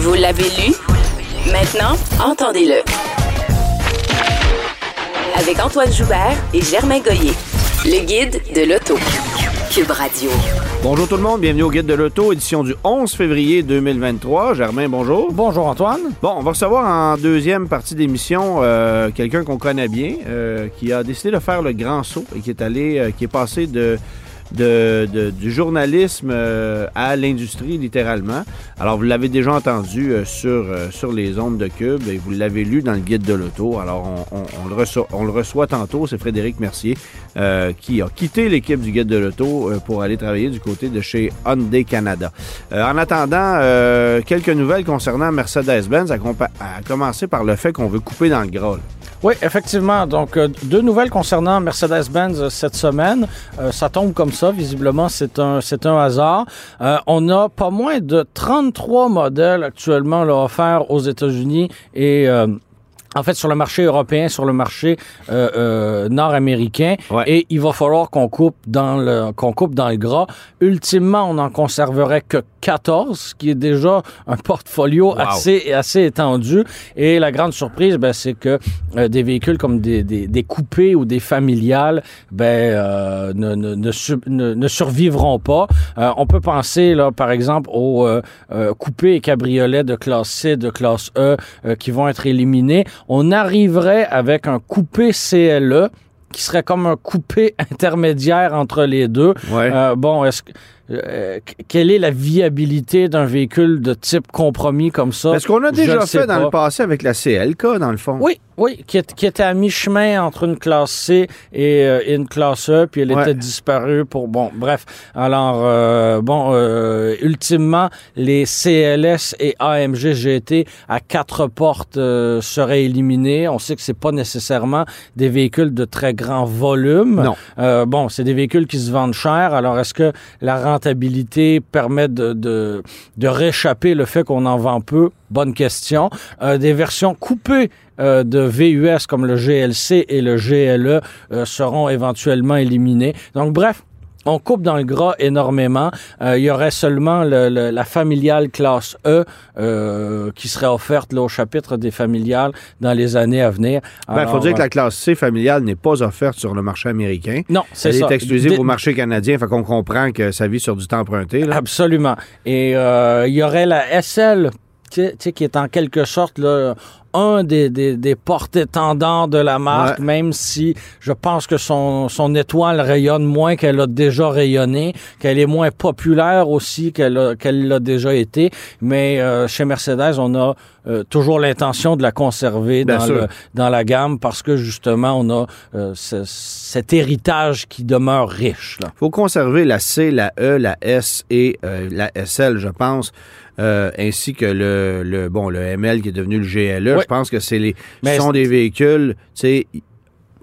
Vous l'avez lu? Maintenant, entendez-le. Avec Antoine Joubert et Germain Goyer. Le guide de l'auto. Cube Radio. Bonjour tout le monde, bienvenue au Guide de l'Auto, édition du 11 février 2023. Germain, bonjour. Bonjour Antoine. Bon, on va recevoir en deuxième partie d'émission euh, quelqu'un qu'on connaît bien, euh, qui a décidé de faire le grand saut et qui est allé, euh, qui est passé de, de, du journalisme euh, à l'industrie littéralement. Alors vous l'avez déjà entendu euh, sur, euh, sur les ondes de Cube et vous l'avez lu dans le Guide de l'Auto. Alors on, le reçoit, tantôt, c'est Frédéric Mercier qui a quitté l'équipe du Guide de l'Auto pour aller travailler du côté de chez Hyundai Canada. En attendant, quelques nouvelles concernant Mercedes-Benz, à, à commencer par le fait qu'on veut couper dans le gras. là. Oui, effectivement. Donc, euh, deux nouvelles concernant Mercedes-Benz euh, cette semaine. Euh, ça tombe comme ça. Visiblement, c'est un, c'est un hasard. Euh, on a pas moins de 33 modèles actuellement là, offerts aux États-Unis et euh, en fait, sur le marché européen, sur le marché euh, euh, nord-américain, Ouais. et il va falloir qu'on coupe dans le qu'on coupe dans le gras. Ultimement, on n'en conserverait que 14, ce qui est déjà un portfolio Wow. assez assez étendu. Et la grande surprise, ben, c'est que euh, des véhicules comme des, des, des coupés ou des familiales, ben euh, ne, ne, ne, su- ne- ne survivront pas. Euh, on peut penser là, par exemple, aux coupés et cabriolets de classe C, de classe E, qui vont être éliminés. On arriverait avec un coupé CLE qui serait comme un coupé intermédiaire entre les deux. Ouais. Euh, bon, est-ce que euh, quelle est la viabilité d'un véhicule de type compromis comme ça? Est-ce qu'on a déjà fait dans pas. le passé avec la CLK, dans le fond? Oui, oui, qui, est- qui était à mi-chemin entre une classe C et, euh, et une classe E, puis elle Ouais. était disparue pour... Bon, bref. Alors, euh, bon, ultimement, les CLS et AMG GT à quatre portes seraient éliminés. On sait que c'est pas nécessairement des véhicules de très grand volume. Non. Bon, c'est des véhicules qui se vendent cher. Alors, est-ce que la rentabilité permet de, réchapper le fait qu'on en vend peu? Bonne question. Euh, des versions coupées euh, de VUS comme le GLC et le GLE euh, seront éventuellement éliminés. Donc, bref. On coupe dans le gras énormément. Euh, il y aurait seulement le- le- la familiale classe E euh, qui serait offerte là, au chapitre des familiales dans les années à venir. Ben, il faut Alors, dire que euh, la classe C familiale n'est pas offerte sur le marché américain. Non, c'est Elle ça. est exclusive au marché canadien, fait qu'on comprend que ça vit sur du temps emprunté. Là. Absolument. Et euh, il y aurait la SL, tu sais, qui est en quelque sorte là, un des, des, des porte-étendards de la marque, Ouais. même si je pense que son, son étoile rayonne moins qu'elle a déjà rayonné, qu'elle est moins populaire aussi qu'elle qu'elle l'a déjà été. Mais euh, chez Mercedes, on a euh, toujours l'intention de la conserver Bien dans, sûr. le, dans la gamme parce que justement, on a euh, ce- cet héritage qui demeure riche. Là. faut conserver la C, la E, la S et euh, la SL, je pense, euh, ainsi que le, le bon le ML qui est devenu le GLE. Oui. Je pense que c'est les Mais ce sont des véhicules, tu sais,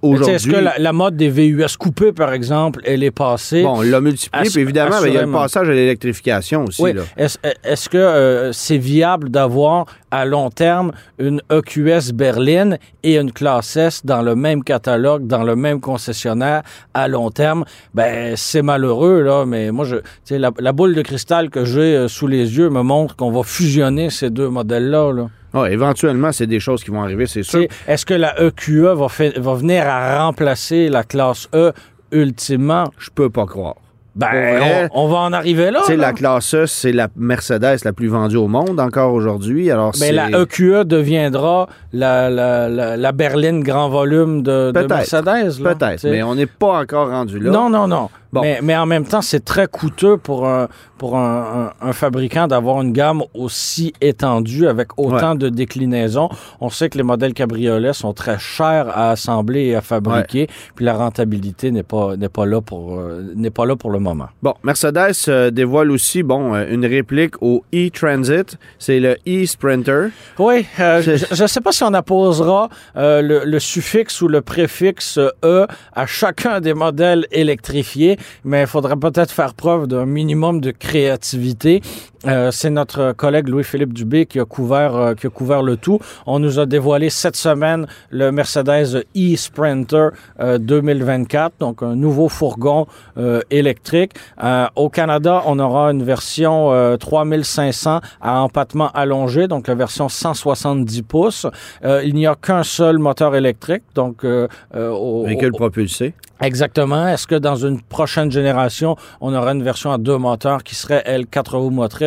aujourd'hui. Est-ce que la, la mode des VUS coupés, par exemple, elle est passée? Bon, on l'a multiplié, puis évidemment, il y a le passage à l'électrification aussi. oui. Est-ce que euh, c'est viable d'avoir à long terme une EQS berline et une classe S dans le même catalogue, dans le même concessionnaire à long terme? Ben, c'est malheureux, là, mais moi, je, tu sais, la, la boule de cristal que j'ai euh, sous les yeux me montre qu'on va fusionner ces deux modèles-là. Là. Ah, éventuellement, c'est des choses qui vont arriver, c'est sûr. Est-ce que la EQE va, fait- va venir à remplacer la classe E ultimement? Je peux pas croire. Ben, on, on va en arriver là. Tu la classe E, c'est la Mercedes la plus vendue au monde encore aujourd'hui. Alors, Mais c'est... la EQE deviendra la, la, la, la berline grand volume de, de. Mercedes. Peut-être, mais on n'est pas encore rendu là. Non, non, non. Bon. Mais, mais en même temps, c'est très coûteux pour un, pour un, un- un fabricant d'avoir une gamme aussi étendue avec autant de déclinaisons. On sait que les modèles cabriolets sont très chers à assembler et à fabriquer, puis la rentabilité n'est pas n'est pas là pour euh, n'est pas là pour le moment. Bon, Mercedes euh, dévoile aussi bon euh, une réplique au e-Transit. C'est le e-Sprinter. Oui, je ne sais pas si on apposera le, le suffixe ou le préfixe E à chacun des modèles électrifiés, mais il faudrait peut-être faire preuve d'un minimum de créativité. Euh, c'est notre collègue Louis-Philippe Dubé qui a couvert euh, qui a couvert le tout. On nous a dévoilé cette semaine le Mercedes e-Sprinter euh, 2024, donc un nouveau fourgon euh, électrique. Euh, au Canada, on aura une version euh, 3500 à empattement allongé, donc la version 170 pouces. Euh, il n'y a qu'un seul moteur électrique, donc euh, euh, au- Véhicule au- propulsé. Exactement. Est-ce que dans une prochaine génération, on aura une version à deux moteurs qui serait, elle, quatre roues motrices?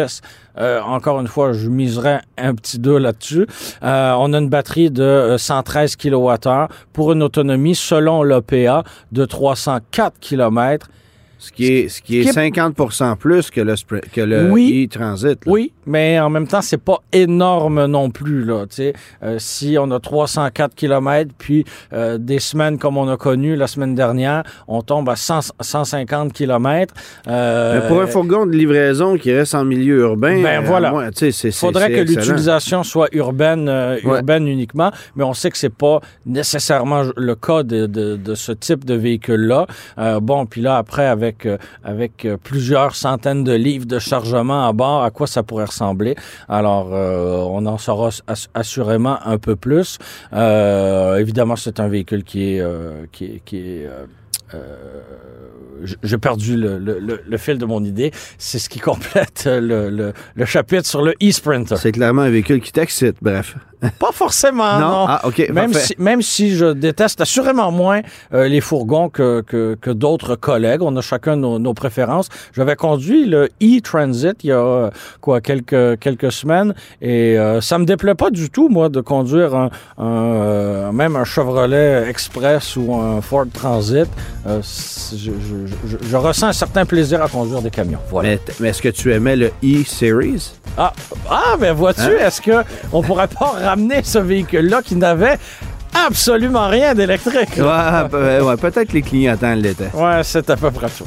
Euh, encore une fois, je miserais un petit deux là-dessus. Euh, on a une batterie de euh, 113 kWh pour une autonomie, selon l'OPA, de 304 km. Ce qui est, ce qui est Qui est- 50 plus que le, que le Oui. e-Transit. là. Oui, mais en même temps, c'est pas énorme non plus. Là. Euh, si on a 304 km, puis euh, des semaines comme on a connu la semaine dernière, on tombe à 100 150 km. Mais pour un fourgon de livraison qui reste en milieu urbain, Ben euh, voilà. moi, c'est faudrait c'est que excellent. l'utilisation soit urbaine, euh, Ouais. urbaine uniquement, mais on sait que c'est pas nécessairement le cas de, de- de ce type de véhicule-là. Euh, bon, puis là, après, avec, euh, avec euh, plusieurs centaines de livres de chargement à bord, à quoi ça pourrait ressembler? Alors, euh, on en saura ass- assurément un peu plus. Euh, évidemment, c'est un véhicule qui est... euh, qui est, qui euh, euh, j'ai perdu le, le- fil de mon idée. C'est ce qui complète le chapitre sur le e-Sprinter. C'est clairement un véhicule qui t'excite, bref. Pas forcément, non? Ah, OK, Même parfait. si, même si je déteste assurément moins euh, les fourgons que, que, que d'autres collègues, on a chacun nos, nos préférences. J'avais conduit le e-Transit il y a euh, quoi quelques quelques semaines et euh, ça me déplaît pas du tout moi de conduire un, un, euh, même un Chevrolet Express ou un Ford Transit. Je, je, je, je ressens un certain plaisir à conduire des camions. Voilà. Mais, mais est-ce que tu aimais le e-Series? Ah, ah, ben vois-tu, Hein? est-ce que on pourrait pas ramener ce véhicule-là qui n'avait absolument rien d'électrique? Ouais, ouais, peut-être que les clignotants l'étaient. Ouais, c'est à peu près tout.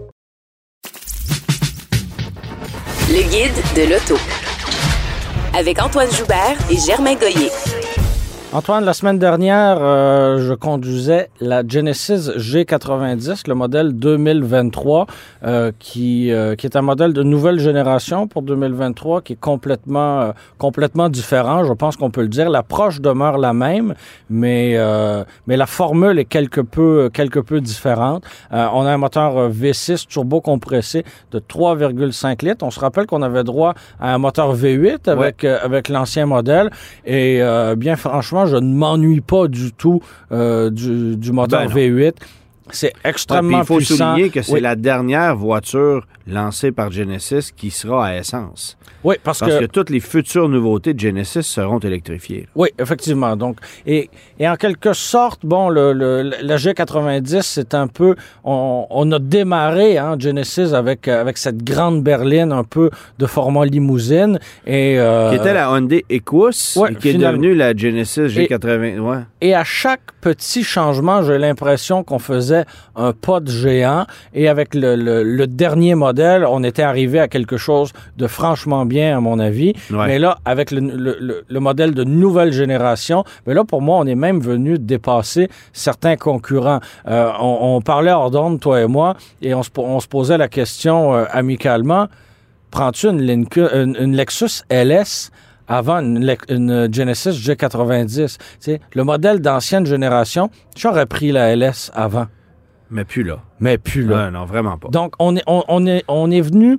Guide de l'auto. Avec Antoine Joubert et Germain Goyer. Antoine, la semaine dernière, euh, je conduisais la Genesis G90, le modèle 2023, euh, qui, euh, qui est un modèle de nouvelle génération pour 2023, qui est complètement, euh, complètement différent. Je pense qu'on peut le dire. L'approche demeure la même, mais, euh, mais la formule est quelque peu, quelque peu différente. Euh, on a un moteur euh, V6 turbo compressé de 3,5 litres. On se rappelle qu'on avait droit à un moteur V8 avec, avec l'ancien modèle. Et euh, bien franchement, je ne m'ennuie pas du tout euh, du, du moteur Ben non. V8. C'est Ouais, extrêmement il faut puissant. souligner que c'est Oui. la dernière voiture lancée par Genesis qui sera à essence. Oui, parce, Parce que, que toutes les futures nouveautés de Genesis seront électrifiées. Oui, effectivement. Donc, et, et en quelque sorte, bon, le, le- la G90, c'est un peu, on, on a démarré hein, Genesis avec avec cette grande berline un peu de format limousine et euh, Qui était la Hyundai Equus, ouais, et qui est devenue la Genesis G80. Ouais. Et à chaque petit changement, j'ai l'impression qu'on faisait un pas de géant. Et avec le, le- le dernier modèle, on était arrivé à quelque chose de franchement bien, à mon avis. Ouais. Mais là, avec le, le- le- le modèle de nouvelle génération, mais là, pour moi, on est même venu dépasser certains concurrents. Euh, on, on parlait hors d'onde, toi et moi, et on se, po- on se posait la question euh, amicalement. Prends-tu une, Lincoln- une- une Lexus LS avant une, Genesis G90. Tu sais, le modèle d'ancienne génération, j'aurais pris la LS avant. Mais plus là. mais plus là. Non, vraiment pas. Donc, on est, on, on est, on est venu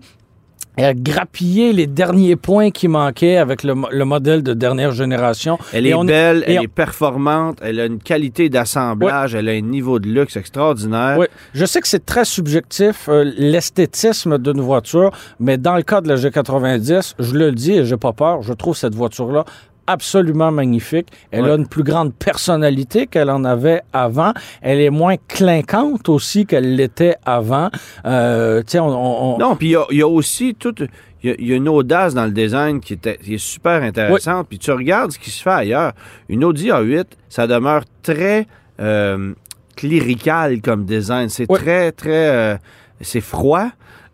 euh, grappiller les derniers points qui manquaient avec le, mo- le modèle de dernière génération. Elle Et est on- belle, elle on- est performante, elle a une qualité d'assemblage, elle a un niveau de luxe extraordinaire. Oui, je sais que c'est très subjectif, euh, l'esthétisme d'une voiture, mais dans le cas de la G90, je le dis et j'ai pas peur, je trouve cette voiture-là absolument magnifique. Elle Ouais. a une plus grande personnalité qu'elle en avait avant. Elle est moins clinquante aussi qu'elle l'était avant. Euh, on, on- on- Non, puis il y a- il y, a aussi toute. Il y, a- il y a une audace dans le design qui est, qui est super intéressante. Puis tu regardes ce qui se fait ailleurs. Une Audi A8, ça demeure très euh, clérical comme design. C'est très, très. euh, c'est froid.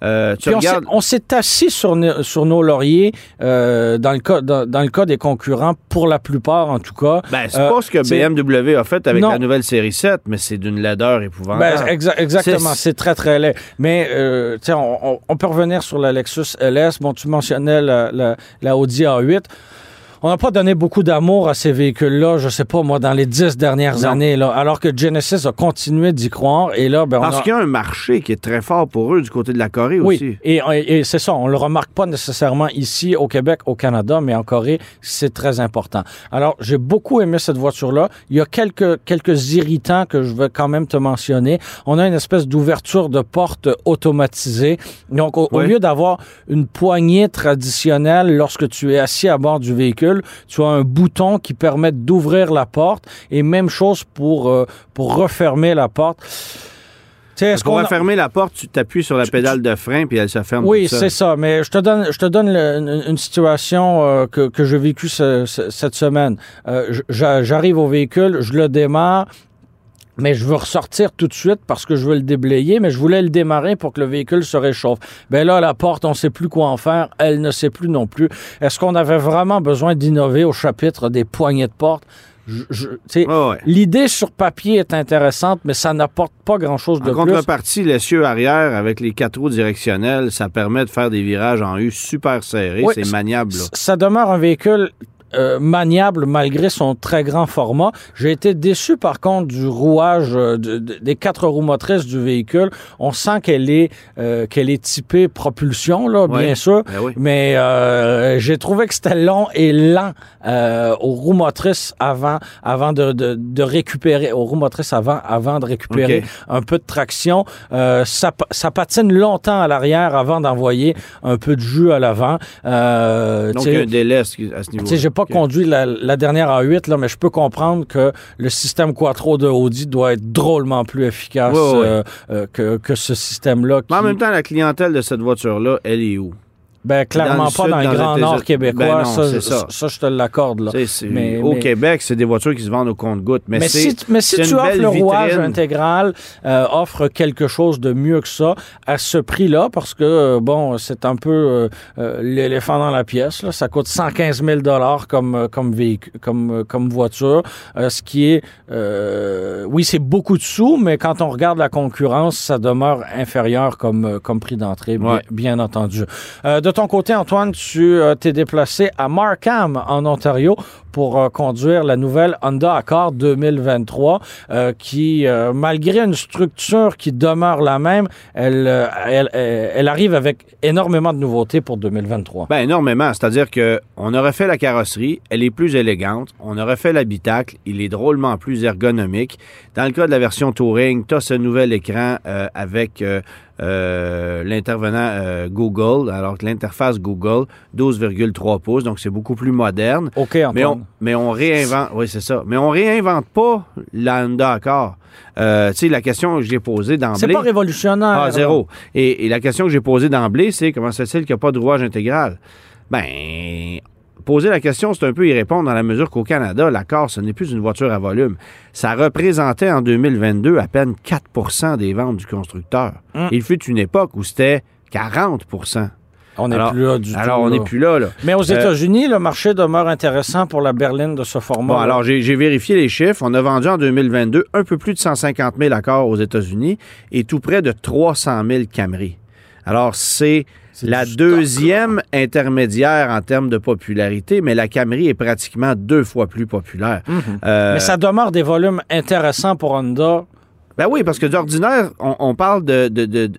Euh, tu on s'est- regardes. on s'est assis sur, nos- sur nos lauriers euh, dans, le cas, dans, dans le cas des concurrents, pour la plupart en tout cas. Ben, c'est Euh, pas ce que c'est- BMW a fait avec Non. la nouvelle série 7, mais c'est d'une laideur épouvantable. Ben, exa- exactement, C'est- c'est très, très laid. Mais, on, on- on peut revenir sur la Lexus LS. Bon, tu mentionnais la, la, la Audi A8. On n'a pas donné beaucoup d'amour à ces véhicules-là, je sais pas, moi, dans les dix dernières Non. années, là, alors que Genesis a continué d'y croire. Et là, ben, on Parce a- qu'il y a un marché qui est très fort pour eux du côté de la Corée Oui, aussi. et, et c'est ça, on le remarque pas nécessairement ici au Québec, au Canada, mais en Corée, c'est très important. Alors, j'ai beaucoup aimé cette voiture-là. Il y a quelques, quelques irritants que je veux quand même te mentionner. On a une espèce d'ouverture de porte automatisée. Donc, au, lieu d'avoir une poignée traditionnelle lorsque tu es assis à bord du véhicule, tu as un bouton qui permet d'ouvrir la porte et même chose pour, euh, pour refermer la porte. Est-ce Pour qu'on a- refermer la porte, tu t'appuies sur la pédale de frein puis elle se ferme oui, c'est ça. Mais je te donne, je te donne le- une, situation euh, que, que j'ai vécue ce- ce- cette semaine. Euh, j'a- J'arrive au véhicule, je le démarre. Mais je veux ressortir tout de suite parce que je veux le déblayer, mais je voulais le démarrer pour que le véhicule se réchauffe. Ben là, la porte, on sait plus quoi en faire. Elle ne sait plus non plus. Est-ce qu'on avait vraiment besoin d'innover au chapitre des poignées de porte? Je- je- Ouais. L'idée sur papier est intéressante, mais ça n'apporte pas grand-chose de En plus. contrepartie, l'essieu arrière avec les quatre roues directionnelles, ça permet de faire des virages en U super serrés. Oui, c'est maniable. là. Ça demeure un véhicule euh, maniable malgré son très grand format. J'ai été déçu par contre du rouage euh, de- de- des quatre roues motrices du véhicule. On sent qu'elle est euh, qu'elle est typée propulsion là, Ouais. bien sûr. Ben oui. Mais euh, j'ai trouvé que c'était long et lent euh, aux roues motrices avant, avant de, de, de récupérer, aux roues motrices avant, avant de récupérer un peu de traction. Euh, ça, ça patine longtemps à l'arrière avant d'envoyer un peu de jus à l'avant. Euh, Donc, tu il y a sais, un délai à ce à ce niveau pas conduit la, la dernière A8, là, mais je peux comprendre que le système Quattro de Audi doit être drôlement plus efficace euh, euh, que, que ce système-là. Mais en qui- même temps, la clientèle de cette voiture-là, elle est où? Ben, clairement dans pas sud, dans le Grand Nord québécois. Ben non, ça, c'est ça. ça, je te l'accorde. Mais- au mais- Québec, c'est des voitures qui se vendent au compte-gouttes. Mais, si, mais si tu offres le rouage vitrine. intégral, euh, offre quelque chose de mieux que ça à ce prix-là, parce que, euh, bon, c'est un peu euh, l'éléphant dans la pièce. Là. Ça coûte 115 000 comme, comme, véhicule, comme, comme voiture, ce qui est... oui, c'est beaucoup de sous, mais quand on regarde la concurrence, ça demeure inférieur comme, comme prix d'entrée, bien, Ouais. bien entendu. De ton côté, Antoine, tu euh, t'es déplacé à Markham, en Ontario, pour euh, conduire la nouvelle Honda Accord 2023, euh, qui, euh, malgré une structure qui demeure la même, elle, elle, elle, elle arrive avec énormément de nouveautés pour 2023. Ben, énormément. C'est-à-dire que on aurait fait la carrosserie, elle est plus élégante. On aurait fait l'habitacle, il est drôlement plus ergonomique. Dans le cas de la version Touring, tu as ce nouvel écran euh, avec euh, euh, l'intervenant Google, alors que l'interface Google, 12,3 pouces, donc c'est beaucoup plus moderne. OK, Antoine. Mais on, mais on réinvente, oui, c'est ça. Mais on réinvente pas la Honda Accord. Euh, tu sais, la question que j'ai posée d'emblée. C'est pas révolutionnaire. Ah, zéro. Et, et la question que j'ai posée d'emblée, c'est comment se fait qu'il n'y a pas de rouage intégral? Ben, poser la question, c'est un peu y répondre dans la mesure qu'au Canada, l'accord, ce n'est plus une voiture à volume. Ça représentait en 2022 à peine 4% des ventes du constructeur. Hum. Il fut une époque où c'était 40 On n'est Alors- plus là du tout. Alors, on n'est plus là, là. Mais aux Euh, États-Unis, le marché demeure intéressant pour la berline de ce format. Bon, alors j'ai vérifié les chiffres. On a vendu en 2022 un peu plus de 150 000 accords aux États-Unis et tout près de 300 000 Camry. Alors, c'est la deuxième intermédiaire en termes de popularité, mais la Camry est pratiquement deux fois plus populaire. Euh, Mais ça demeure des volumes intéressants pour Honda Ben oui, parce que d'ordinaire, on, on parle de, de- de- de-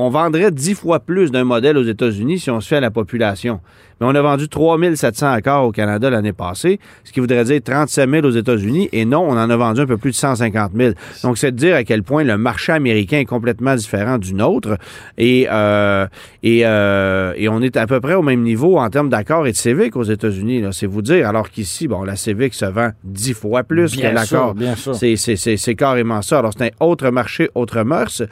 On vendrait dix fois plus d'un modèle aux États-Unis si on se fait à la population. Mais on a vendu 3700 accords au Canada l'année passée, ce qui voudrait dire 37 000 aux États-Unis. Et non, on en a vendu un peu plus de 150 000. Donc, c'est de dire à quel point le marché américain est complètement différent du nôtre. Et, euh, et, euh, et on est à peu près au même niveau en termes d'accords et de Civic aux États-Unis. C'est vous dire. Alors qu'ici, bon, la Civic se vend dix fois plus Bien que l'accord. sûr, bien sûr. C'est- carrément ça. Alors, c'est un autre marché, autre mœurs.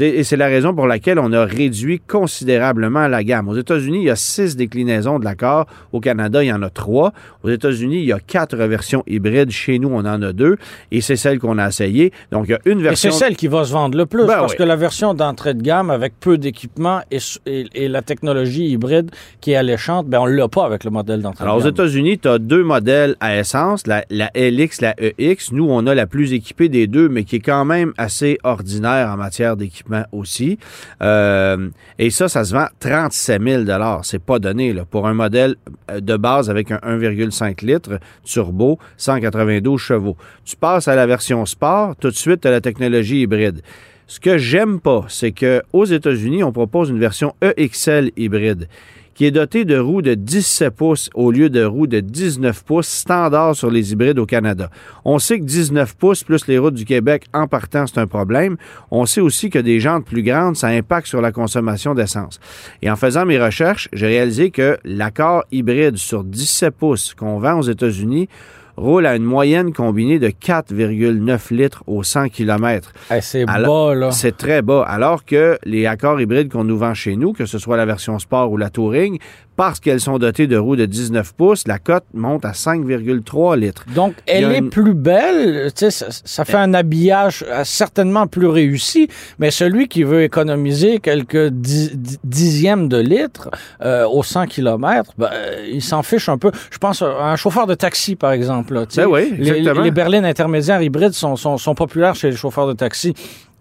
Et c'est la raison pour laquelle on a réduit considérablement la gamme. Aux États-Unis, il y a six déclinaisons de l'accord. Au Canada, il y en a trois. Aux États-Unis, il y a quatre versions hybrides. Chez nous, on en a deux. Et c'est celle qu'on a essayée. Donc, il y a une Et version. c'est celle qui va se vendre le plus, Ben parce oui. que la version d'entrée de gamme avec peu d'équipement et, et- et la technologie hybride qui est alléchante, ben on l'a pas avec le modèle d'entrée Alors, de aux gamme. États-Unis, tu as deux modèles à essence, la, la LX, la EX. Nous, on a la plus équipée des deux, mais qui est quand même assez ordinaire en matière d'équipement aussi. Euh, et ça, ça se vend 37 000 C'est pas donné là, pour un modèle euh, de base avec un 1,5 litres turbo, 192 chevaux. Tu passes à la version sport, tout de suite, as la technologie hybride. Ce que j'aime pas, c'est que aux États-Unis, on propose une version EXL hybride qui est dotée de roues de 17 pouces au lieu de roues de 19 pouces standard sur les hybrides au Canada. On sait que 19 pouces plus les routes du Québec en partant, c'est un problème. On sait aussi que des jantes plus grandes, ça impacte sur la consommation d'essence. Et en faisant mes recherches, j'ai réalisé que l'accord hybride sur 17 pouces qu'on vend aux États-Unis roule à une moyenne combinée de 4,9 litres au 100 km. Eh, c'est bas, là. C'est très bas. Alors que les accords hybrides qu'on nous vend chez nous, que ce soit la version Sport ou la Touring, parce qu'elles sont dotées de roues de 19 pouces, la cote monte à 5,3 litres. Donc, elle est une- plus belle, tu sais, ça, ça fait un habillage euh, certainement plus réussi, mais celui qui veut économiser quelques dix- dix- dixièmes de litre euh, au 100 km, ben, euh, il s'en fiche un peu. Je pense à un chauffeur de taxi, par exemple. là. Ben oui, les, les berlines intermédiaires hybrides sont, sont, sont populaires chez les chauffeurs de taxi.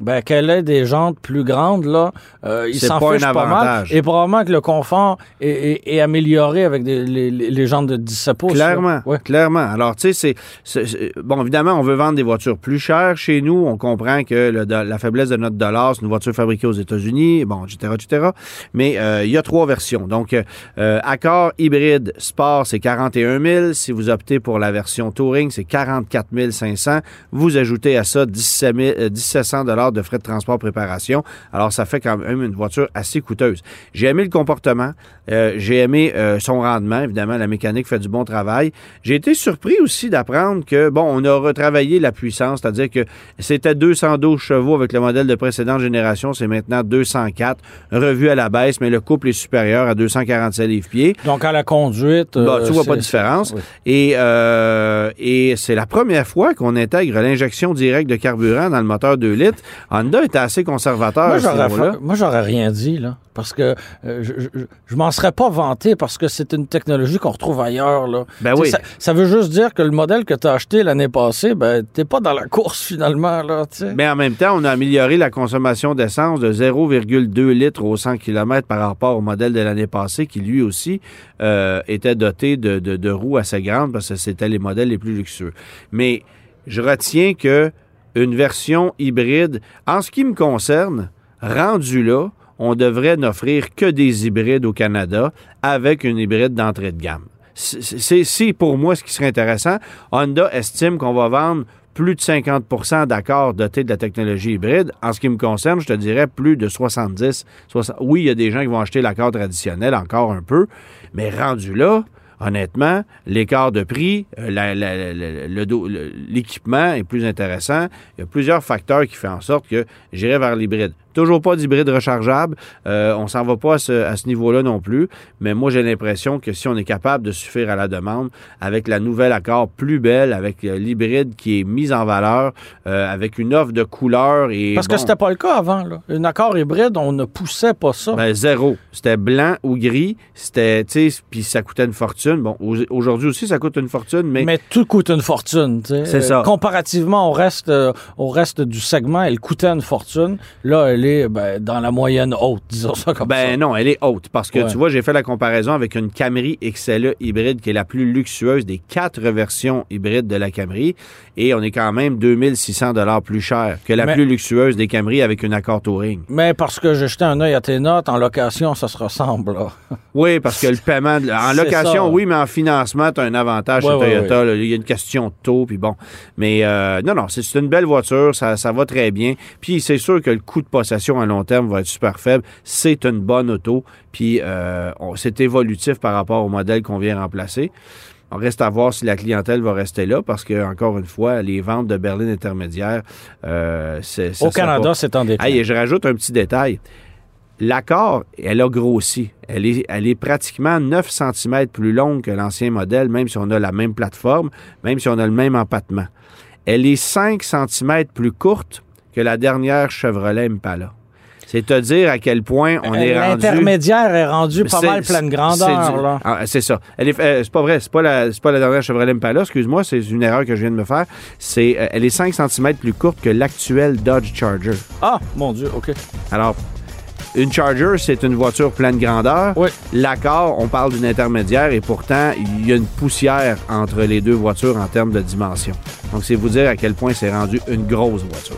Ben, qu'elle ait des jantes plus grandes, là, euh, il s'en fiche pas mal. Et probablement que le confort est, est- est amélioré avec des- les, jantes de 17 pouces. Clairement, Ouais. clairement. Alors, tu sais, c'est- Bon, évidemment, on veut vendre des voitures plus chères chez nous. On comprend que le la faiblesse de notre dollar, c'est une voiture fabriquée aux États-Unis, bon, etc., etc. Mais euh, il y a trois versions. Donc, euh, Accord hybride sport, c'est 41 000. Si vous optez pour la version Touring, c'est 44 500. Vous ajoutez à ça 17 000, euh, 1700 de frais de transport préparation. Alors, ça fait quand même une voiture assez coûteuse. J'ai aimé le comportement. Euh, j'ai aimé euh, son rendement. Évidemment, la mécanique fait du bon travail. J'ai été surpris aussi d'apprendre que, bon, on a retravaillé la puissance, c'est-à-dire que c'était 212 chevaux avec le modèle de précédente génération, c'est maintenant 204, revu à la baisse, mais le couple est supérieur à 247 livres-pieds. Donc, à la conduite. Euh, tu vois c'est- pas de différence. oui. Et, euh, et c'est la première fois qu'on intègre l'injection directe de carburant dans le moteur 2 litres. Honda était assez conservateur Moi, j'aurais, rien dit, là. Parce que euh, je, je, je m'en serais pas vanté parce que c'est une technologie qu'on retrouve ailleurs, là. Ben oui. Ça, ça veut juste dire que le modèle que tu as acheté l'année passée, ben, t'es pas dans la course finalement, là. Mais en même temps, on a amélioré la consommation d'essence de 0,2 litres au 100 km par rapport au modèle de l'année passée, qui lui aussi euh, était doté de, de- de roues assez grandes parce que c'était les modèles les plus luxueux. Mais je retiens que une version hybride, en ce qui me concerne, rendu là, on devrait n'offrir que des hybrides au Canada avec une hybride d'entrée de gamme. C'est- pour moi ce qui serait intéressant. Honda estime qu'on va vendre plus de 50% d'accords dotés de la technologie hybride. En ce qui me concerne, je te dirais plus de 70. 60 Oui, il y a des gens qui vont acheter l'accord traditionnel encore un peu, mais rendu là, honnêtement, l'écart de prix, euh, l'équipement est plus intéressant. Il y a plusieurs facteurs qui font en sorte que j'irai vers l'hybride. Toujours pas d'hybride rechargeable. Euh, on s'en va pas à ce, à ce niveau-là non plus. Mais moi, j'ai l'impression que si on est capable de suffire à la demande avec la nouvelle accord plus belle, avec euh, l'hybride qui est mise en valeur, euh, avec une offre de couleurs et. Parce que c'était pas le cas avant, là. Un accord hybride, on ne poussait pas ça. ben, zéro. C'était blanc ou gris. C'était, tu sais, puis ça coûtait une fortune. Bon, au- aujourd'hui aussi, ça coûte une fortune, mais, Mais tout coûte une fortune, tu sais. C'est ça. Comparativement au reste, au reste du segment, elle coûtait une fortune. Là, est ben, dans la moyenne haute, disons ça comme ça. Ben non, elle est haute parce que Ouais. tu vois, j'ai fait la comparaison avec une Camry XLE hybride qui est la plus luxueuse des quatre versions hybrides de la Camry et on est quand même 2600 dollars plus cher que la Mais- plus luxueuse des Camry avec une Accord Touring. Mais parce que j'ai jeté un œil à tes notes, en location, ça se ressemble. Là. Oui, parce que le paiement, de- en location, ça. oui, mais en financement, tu as un avantage Ouais, chez ouais, Toyota. là. Il y a une question de taux, puis bon. Mais euh, non, non, c'est c'est une belle voiture, ça, ça va très bien. Puis c'est sûr que le coût de possession à long terme va être super faible. C'est une bonne auto, puis euh, c'est évolutif par rapport au modèle qu'on vient remplacer. On reste à voir si la clientèle va rester là, parce que, encore une fois, les ventes de berlines intermédiaires, euh, c'est Au Canada, pas- c'est en déclin. Hey, et je rajoute un petit détail. L'accord, elle a grossi. Elle est, elle est pratiquement 9 cm plus longue que l'ancien modèle, même si on a la même plateforme, même si on a le même empattement. Elle est 5 cm plus courte que la dernière Chevrolet Impala. C'est te dire à quel point on est rendu... L'intermédiaire est rendu pas C'est- mal pleine c'est grandeur. là. Ah, c'est ça. Elle est, euh, c'est pas vrai. C'est pas la, c'est pas la dernière Chevrolet Impala. Excuse-moi, c'est une erreur que je viens de me faire. C'est, euh, elle est 5 cm plus courte que l'actuelle Dodge Charger. Ah, mon Dieu, OK. Alors, une Charger, c'est une voiture pleine grandeur. Oui. L'accord, on parle d'une intermédiaire et pourtant, il y a une poussière entre les deux voitures en termes de dimension. Donc, c'est vous dire à quel point c'est rendu une grosse voiture.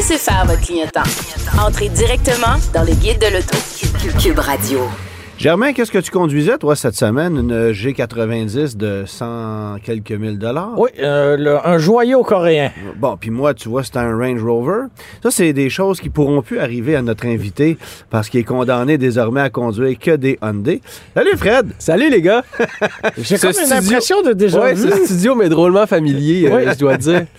Laissez faire votre clientèle. Entrez directement dans le guide de l'auto. Cube Radio. Germain, qu'est-ce que tu conduisais, toi, cette semaine? Une G90 de 100 quelques mille dollars? Oui, euh, le- un joyau coréen. Bon, puis moi, tu vois, c'est un Range Rover. Ça, c'est des choses qui pourront plus arriver à notre invité parce qu'il est condamné désormais à conduire que des Hyundai. Salut, Fred! Salut les gars! J'ai comme une studio- impression de déjà Ouais, vu. ce studio m'est drôlement familier, euh, je dois dire.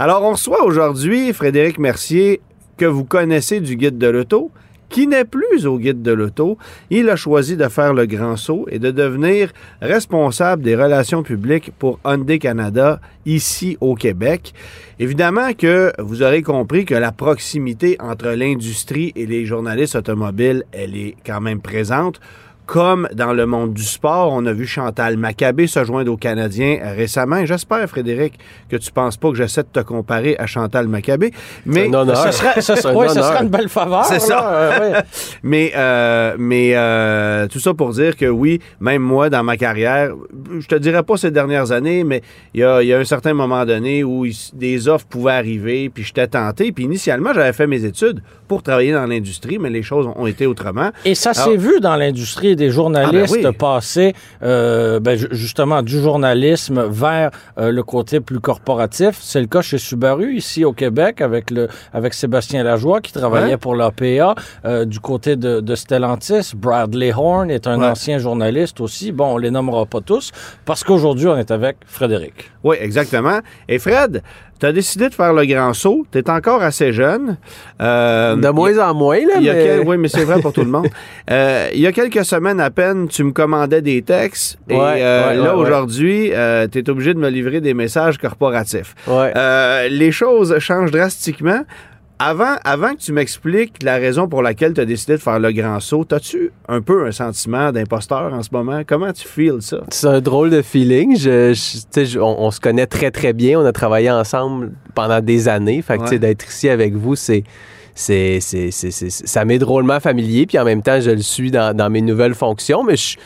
Alors, on reçoit aujourd'hui Frédéric Mercier, que vous connaissez du Guide de l'Auto, qui n'est plus au Guide de l'Auto. Il a choisi de faire le grand saut et de devenir responsable des relations publiques pour Hyundai Canada ici au Québec. Évidemment que vous aurez compris que la proximité entre l'industrie et les journalistes automobiles, elle est quand même présente. Comme dans le monde du sport, on a vu Chantal Maccabé se joindre aux Canadiens récemment. J'espère, Frédéric, que tu penses pas que j'essaie de te comparer à Chantal Maccabé. Mais un honneur. Ce serait, ce serait- ouais, ce serait une belle faveur. C'est ça. euh, ouais. Mais, euh, mais euh, tout ça pour dire que oui, même moi, dans ma carrière, je te dirais pas ces dernières années, mais il y a, il y a un certain moment donné où il- des offres pouvaient arriver, puis j'étais tenté. Puis initialement, j'avais fait mes études pour travailler dans l'industrie, mais les choses ont été autrement. Et ça s'est vu dans l'industrie des journalistes Ah ben oui. passer euh, ben, ju- justement du journalisme vers euh, le côté plus corporatif. C'est le cas chez Subaru ici au Québec avec le avec Sébastien Lajoie qui travaillait Ouais. pour l'APA. Euh, du côté de, de Stellantis, Bradley Horn est un Ouais. ancien journaliste aussi. Bon, on les nommera pas tous parce qu'aujourd'hui on est avec Frédéric. Oui, exactement. Et Fred, tu as décidé de faire le grand saut. Tu es encore assez jeune. Euh, De moins en moins, là, mais... quel- Oui, mais c'est vrai pour tout le monde. Euh, il y a quelques semaines à peine, tu me commandais des textes. et Ouais, euh, ouais, là, ouais, aujourd'hui, tu es obligé de me livrer des messages corporatifs. Ouais. Euh, les choses changent drastiquement. Avant, avant que tu m'expliques la raison pour laquelle tu as décidé de faire le grand saut, as-tu un peu un sentiment d'imposteur en ce moment? Comment tu feels ça? C'est un drôle de feeling. Je, je- tu sais, je- on, on se connaît très, très bien. On a travaillé ensemble pendant des années. Fait que, Ouais. d'être ici avec vous, c'est... c'est, c'est, c'est- c'est- ça m'est drôlement familier, puis en même temps, je le suis dans, dans mes nouvelles fonctions, mais je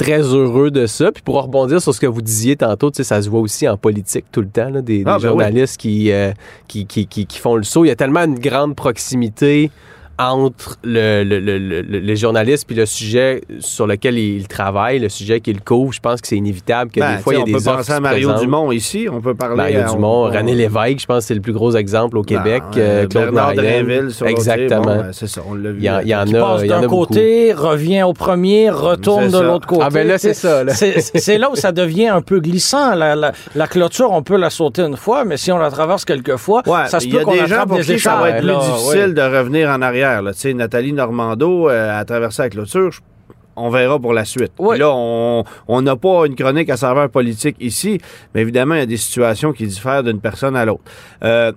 très heureux de ça. Puis pour rebondir sur ce que vous disiez tantôt, tu sais, ça se voit aussi en politique tout le temps, là, des, Ah, des ben journalistes qui, euh, qui, qui, qui, qui font le saut. Il y a tellement une grande proximité entre le, le- le- le- journalistes puis le sujet sur lequel ils travaillent, le sujet qu'ils couvrent, je pense que c'est inévitable que Ben, des fois, il y a des on peut offres penser à Mario présentent. Dumont ici. On peut parler Mario à- Dumont, on- René Lévesque, je pense que c'est le plus gros exemple au Québec. Ben, euh, Claude Bernard sur. Exactement. Bon, ben, c'est ça, on l'a vu. Il y en- il y en Qui a- passe il y en a d'un côté, revient au premier, retourne de l'autre côté. Ah, ben là, c'est ça, là. C'est c'est là où ça devient un peu glissant. La, la- la clôture, on peut la sauter une fois, mais si on la traverse quelques fois, Ouais, ça se il peut qu'on des gens attrape pour des qui ça va être plus là, difficile de revenir en arrière. Là. Nathalie Normando euh, a traversé la clôture. Je- On verra pour la suite. Là, on on n'a pas une chronique à saveur politique ici, mais évidemment, il y a des situations qui diffèrent d'une personne à l'autre. Euh,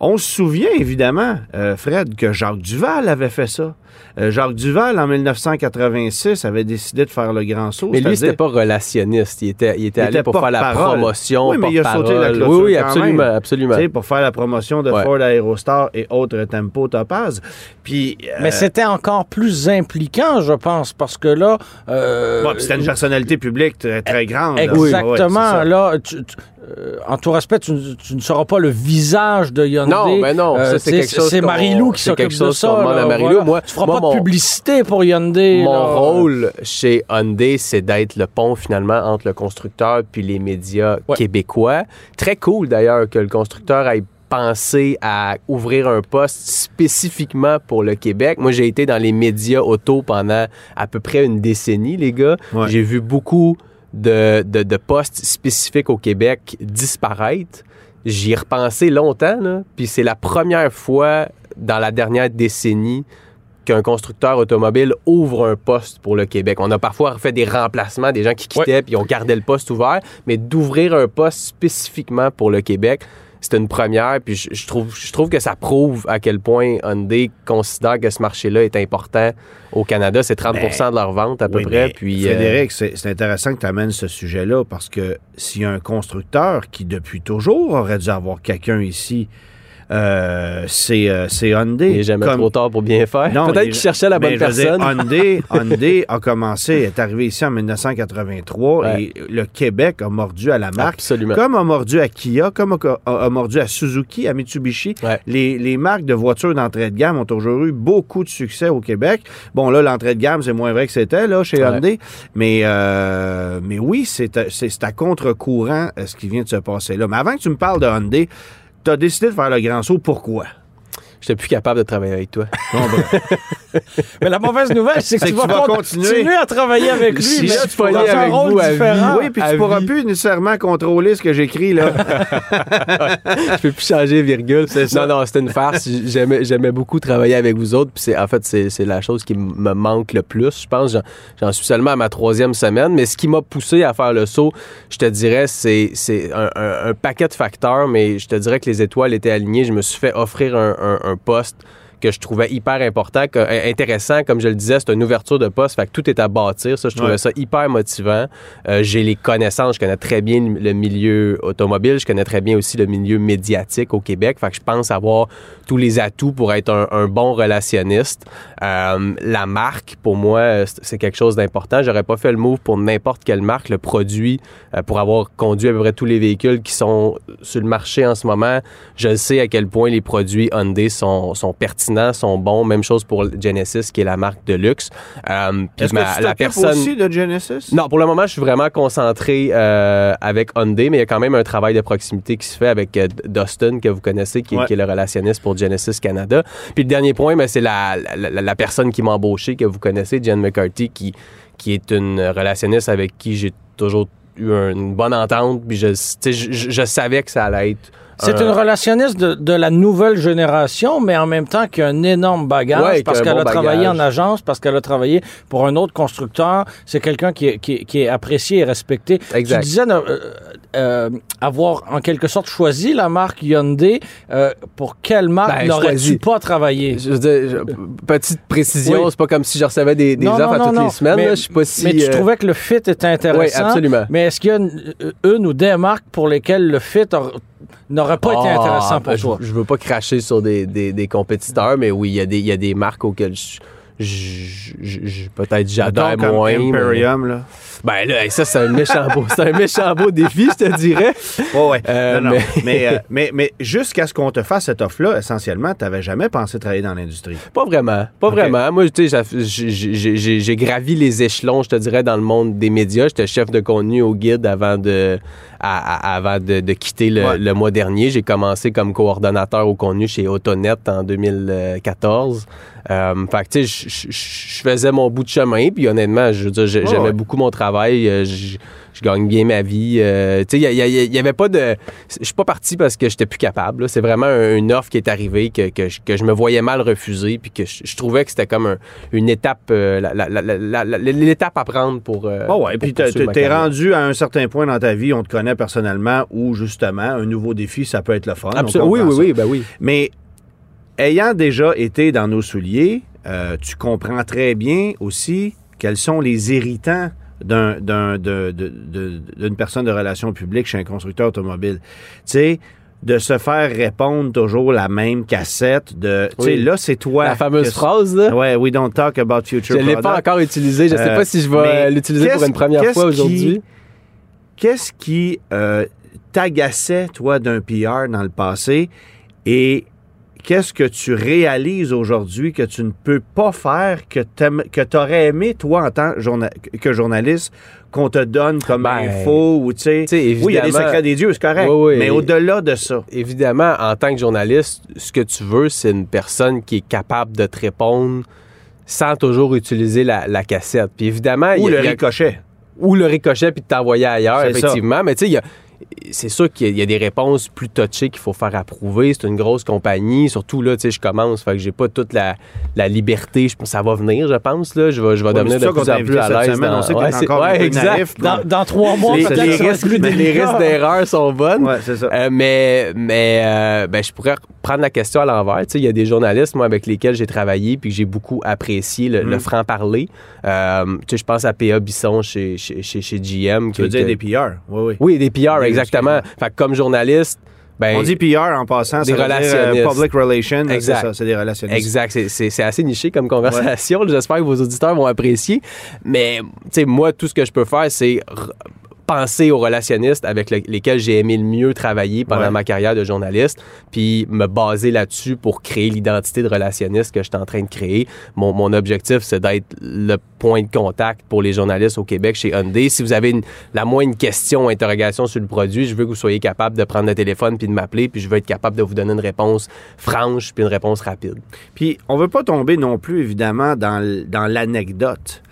on se souvient, évidemment, euh, Fred, que Jacques Duval avait fait ça. Euh, Jacques Duval, en 1986, avait décidé de faire le grand saut. Mais lui, c'était pas relationniste. Il était, il était Il allé était pour faire la promotion, Oui, mais il a sauté la clôture Oui, oui, quand absolument, même. absolument. Tu sais, pour faire la promotion de Ouais. Ford Aerostar et autres Tempo Topaz. Puis, euh, Mais c'était encore plus impliquant, je pense, parce que là... euh, bon, c'était une personnalité publique très, très grande. là. Exactement. Ouais, là, tu- tu- euh, en tout respect, tu, tu ne seras pas le visage de Hyundai. Non, ben non, c'est quelque chose Marie-Lou qui c'est quelque s'occupe de chose qu'on ça. demande là, à Marie-Lou. voilà. Moi- tu moi, pas mon- de publicité pour Hyundai. Mon là. rôle chez Hyundai, c'est d'être le pont finalement entre le constructeur puis les médias Ouais. québécois. Très cool d'ailleurs que le constructeur ait pensé à ouvrir un poste spécifiquement pour le Québec. Moi, j'ai été dans les médias auto pendant à peu près une décennie, les gars. Ouais. J'ai vu beaucoup de, de- de postes spécifiques au Québec disparaître. J'y ai repensé longtemps, là, puis c'est la première fois dans la dernière décennie qu'un constructeur automobile ouvre un poste pour le Québec. On a parfois fait des remplacements, des gens qui quittaient puis on gardait le poste ouvert, mais d'ouvrir un poste spécifiquement pour le Québec, c'est une première. Puis je, je trouve, je trouve que ça prouve à quel point Hyundai considère que ce marché-là est important au Canada. C'est 30% de leur vente à peu Oui, près. mais Puis euh, Frédéric, c'est intéressant que tu amènes ce sujet-là parce que s'il y a un constructeur qui, depuis toujours, aurait dû avoir quelqu'un ici, euh, c'est euh, c'est Hyundai. il n'est jamais Comme- trop tard pour bien faire. Non, Peut-être il- qu'il cherchait la bonne dire, personne. Hyundai, Hyundai a commencé, est arrivé ici en 1983 Ouais. et le Québec a mordu à la marque. Absolument. Comme a mordu à Kia, comme a, a- a mordu à Suzuki, à Mitsubishi. Ouais. Les, les marques de voitures d'entrée de gamme ont toujours eu beaucoup de succès au Québec. Bon, là, l'entrée de gamme, c'est moins vrai que c'était là chez Ouais. Hyundai. Mais, euh, mais oui, c'est à, c'est- c'est à contre-courant euh, ce qui vient de se passer là. Mais avant que tu me parles de Hyundai, tu as décidé de faire le grand saut. Pourquoi? J'étais plus capable de travailler avec toi. Mais la mauvaise nouvelle, c'est que, tu que vas, tu vas con- continuer. à travailler avec lui. Si mais là, tu dans un rôle vous à vie, différent. oui, puis tu pourras vie. plus nécessairement contrôler ce que j'écris là. je peux plus changer virgule. ça. Non, non, c'était une farce. J'aimais, j'aimais beaucoup travailler avec vous autres. Puis c'est, en fait, c'est, c'est la chose qui me manque le plus. Je pense, j'en, j'en suis seulement à ma troisième semaine. Mais ce qui m'a poussé à faire le saut, je te dirais, c'est, c'est un, un- un paquet de facteurs. Mais je te dirais que les étoiles étaient alignées. Je me suis fait offrir un, un- un poste que je trouvais hyper important, que- intéressant. Comme je le disais, c'est une ouverture de poste. Fait que tout est à bâtir. Ça, je trouvais Ouais. ça hyper motivant. Euh, j'ai les connaissances. Je connais très bien le milieu automobile. Je connais très bien aussi le milieu médiatique au Québec. Fait que je pense avoir tous les atouts pour être un, un bon relationniste. Euh, la marque, pour moi, c'est c'est quelque chose d'important. J'aurais pas fait le move pour n'importe quelle marque. Le produit, euh, pour avoir conduit à peu près tous les véhicules qui sont sur le marché en ce moment, je sais à quel point les produits Hyundai sont, sont pertinents, sont bons. Même chose pour Genesis, qui est la marque de luxe. Euh, puis Est-ce que tu la personne... aussi de Genesis? Non, pour le moment, je suis vraiment concentré euh, avec Hyundai, mais il y a quand même un travail de proximité qui se fait avec euh, Dustin, que vous connaissez, qui, Ouais. qui est le relationniste pour Genesis Canada. Puis le dernier point, c'est la, la, la- la personne qui m'a embauché, que vous connaissez, Jen McCarthy, qui, qui est une relationniste avec qui j'ai toujours eu une bonne entente. Puis je, je- je savais que ça allait être. C'est un- une relationniste de, de la nouvelle génération, mais en même temps qui a un énorme bagage Ouais, parce qu'elle bon a travaillé bagage. en agence, parce qu'elle a travaillé pour un autre constructeur. C'est quelqu'un qui, est- qui, est- qui est apprécié et respecté. Exact. Tu disais euh, euh, avoir en quelque sorte choisi la marque Hyundai. Euh, pour quelle marque Ben, n'aurais-tu pas travaillé? Je je- petite précision, Oui. c'est pas comme si je recevais des, des Non, offres non, à non, toutes les semaines. Mais- là. Je suis pas si. mais tu euh, trouvais que le fit était intéressant. Oui, absolument. Mais est-ce qu'il y a une, une ou des marques pour lesquelles le fit a- n'aurait pas été Ah, intéressant pour je- toi? Je, veux pas cracher sur des, des- des compétiteurs, mais oui, il y, a des- il y a des marques auxquelles je, peut-être j'adore moins. mais- Imperium, là. Ben là, hey, ça, c'est un méchant beau, c'est un méchant beau défi, je te dirais. Ouais, ouais. Euh, Non, non. mais- mais, euh, mais, mais jusqu'à ce qu'on te fasse cette offre-là, essentiellement, tu n'avais jamais pensé travailler dans l'industrie. Pas vraiment. Pas vraiment. Moi, tu sais, j'ai- j'ai j'ai- j'ai gravi les échelons, je te dirais, dans le monde des médias. J'étais chef de contenu au guide avant de, à- à- avant de, de quitter le, Ouais. le mois dernier. J'ai commencé comme coordonnateur au contenu chez Autonet en 2014. Euh, fait que, tu sais, je- faisais mon bout de chemin. Puis honnêtement, je veux dire, j'ai- Ouais, j'aimais beaucoup mon travail. Euh, Je je gagne bien ma vie. Euh, tu sais, il n'y avait pas de... Je suis pas parti parce que j'étais plus capable. C'est vraiment un- une offre qui est arrivée que, que, je, que je me voyais mal refuser puis que je, je trouvais que c'était comme un- une étape, euh, l'étape à prendre pour. euh, Oh ouais, puis t'es rendu à un certain point dans ta vie, on te connaît personnellement, où justement, un nouveau défi, ça peut être le fun. Absolument. Oui, oui, ça. oui, ben oui. Mais ayant déjà été dans nos souliers, euh, tu comprends très bien aussi quels sont les irritants de- d'une personne de relations publiques chez un constructeur automobile. Tu sais, de se faire répondre toujours la même cassette de, tu sais, là, c'est toi. La fameuse que- phrase, là. Ouais, we don't talk about future Je ne l'ai pas encore utilisée. Je ne sais Euh, pas si je vais l'utiliser pour une première fois aujourd'hui. Qu'est-ce qui euh, t'agaçait, toi, d'un PR dans le passé et qu'est-ce que tu réalises aujourd'hui que tu ne peux pas faire, que tu aurais aimé, toi, en tant journa- que journaliste, qu'on te donne comme Ben, info ou, tu sais... Oui, il y a des secrets des dieux, c'est correct. Oui, oui. mais au-delà de ça, Évidemment, en tant que journaliste, ce que tu veux, c'est une personne qui est capable de te répondre sans toujours utiliser la, la cassette. Puis évidemment, il ou y a- le ricochet. ou le ricochet puis de t'envoyer ailleurs, ça. effectivement. Mais tu sais, il y a- c'est sûr qu'il y a- il y, a des réponses plus touchées qu'il faut faire approuver. C'est une grosse compagnie. Surtout, là, tu sais, je commence. Fait que j'ai pas toute la, la liberté. Je, ça va venir, je pense. Là. Je vais, je vais Ouais, devenir de plus en plus à l'aise. dans- Ouais, ouais, exact. Dans, dans trois mois, Les, risques, les risques d'erreur sont bonnes. Ouais, c'est ça. Euh, mais mais euh, ben, je pourrais prendre la question à l'envers. Tu sais, Il y a des journalistes, moi, avec lesquels j'ai travaillé puis que j'ai beaucoup apprécié le, Mm. le franc-parler. Euh, tu sais, je pense à P.A. Bisson chez, chez, chez, chez GM. Tu veux dire des PR, oui, oui. Oui, des PR, exactement. Fait que comme journaliste, ben, On dit PR en passant, dire, euh, relationnistes. public relations, c'est Exact. ça, c'est des relationnistes. Exact, c'est- c'est c'est assez niché comme conversation. J'espère que vos auditeurs vont apprécier. Mais, tu sais, moi, tout ce que je peux faire, c'est penser aux relationnistes avec le- lesquels j'ai aimé le mieux travailler pendant Ouais. ma carrière de journaliste, puis me baser là-dessus pour créer l'identité de relationniste que je suis en train de créer. Mon, mon objectif, c'est d'être le point de contact pour les journalistes au Québec chez Hyundai. Si vous avez une- la moindre question ou interrogation sur le produit, je veux que vous soyez capable de prendre le téléphone puis de m'appeler, puis je veux être capable de vous donner une réponse franche puis une réponse rapide. Puis, on veut pas tomber non plus, évidemment, dans l'anecdote.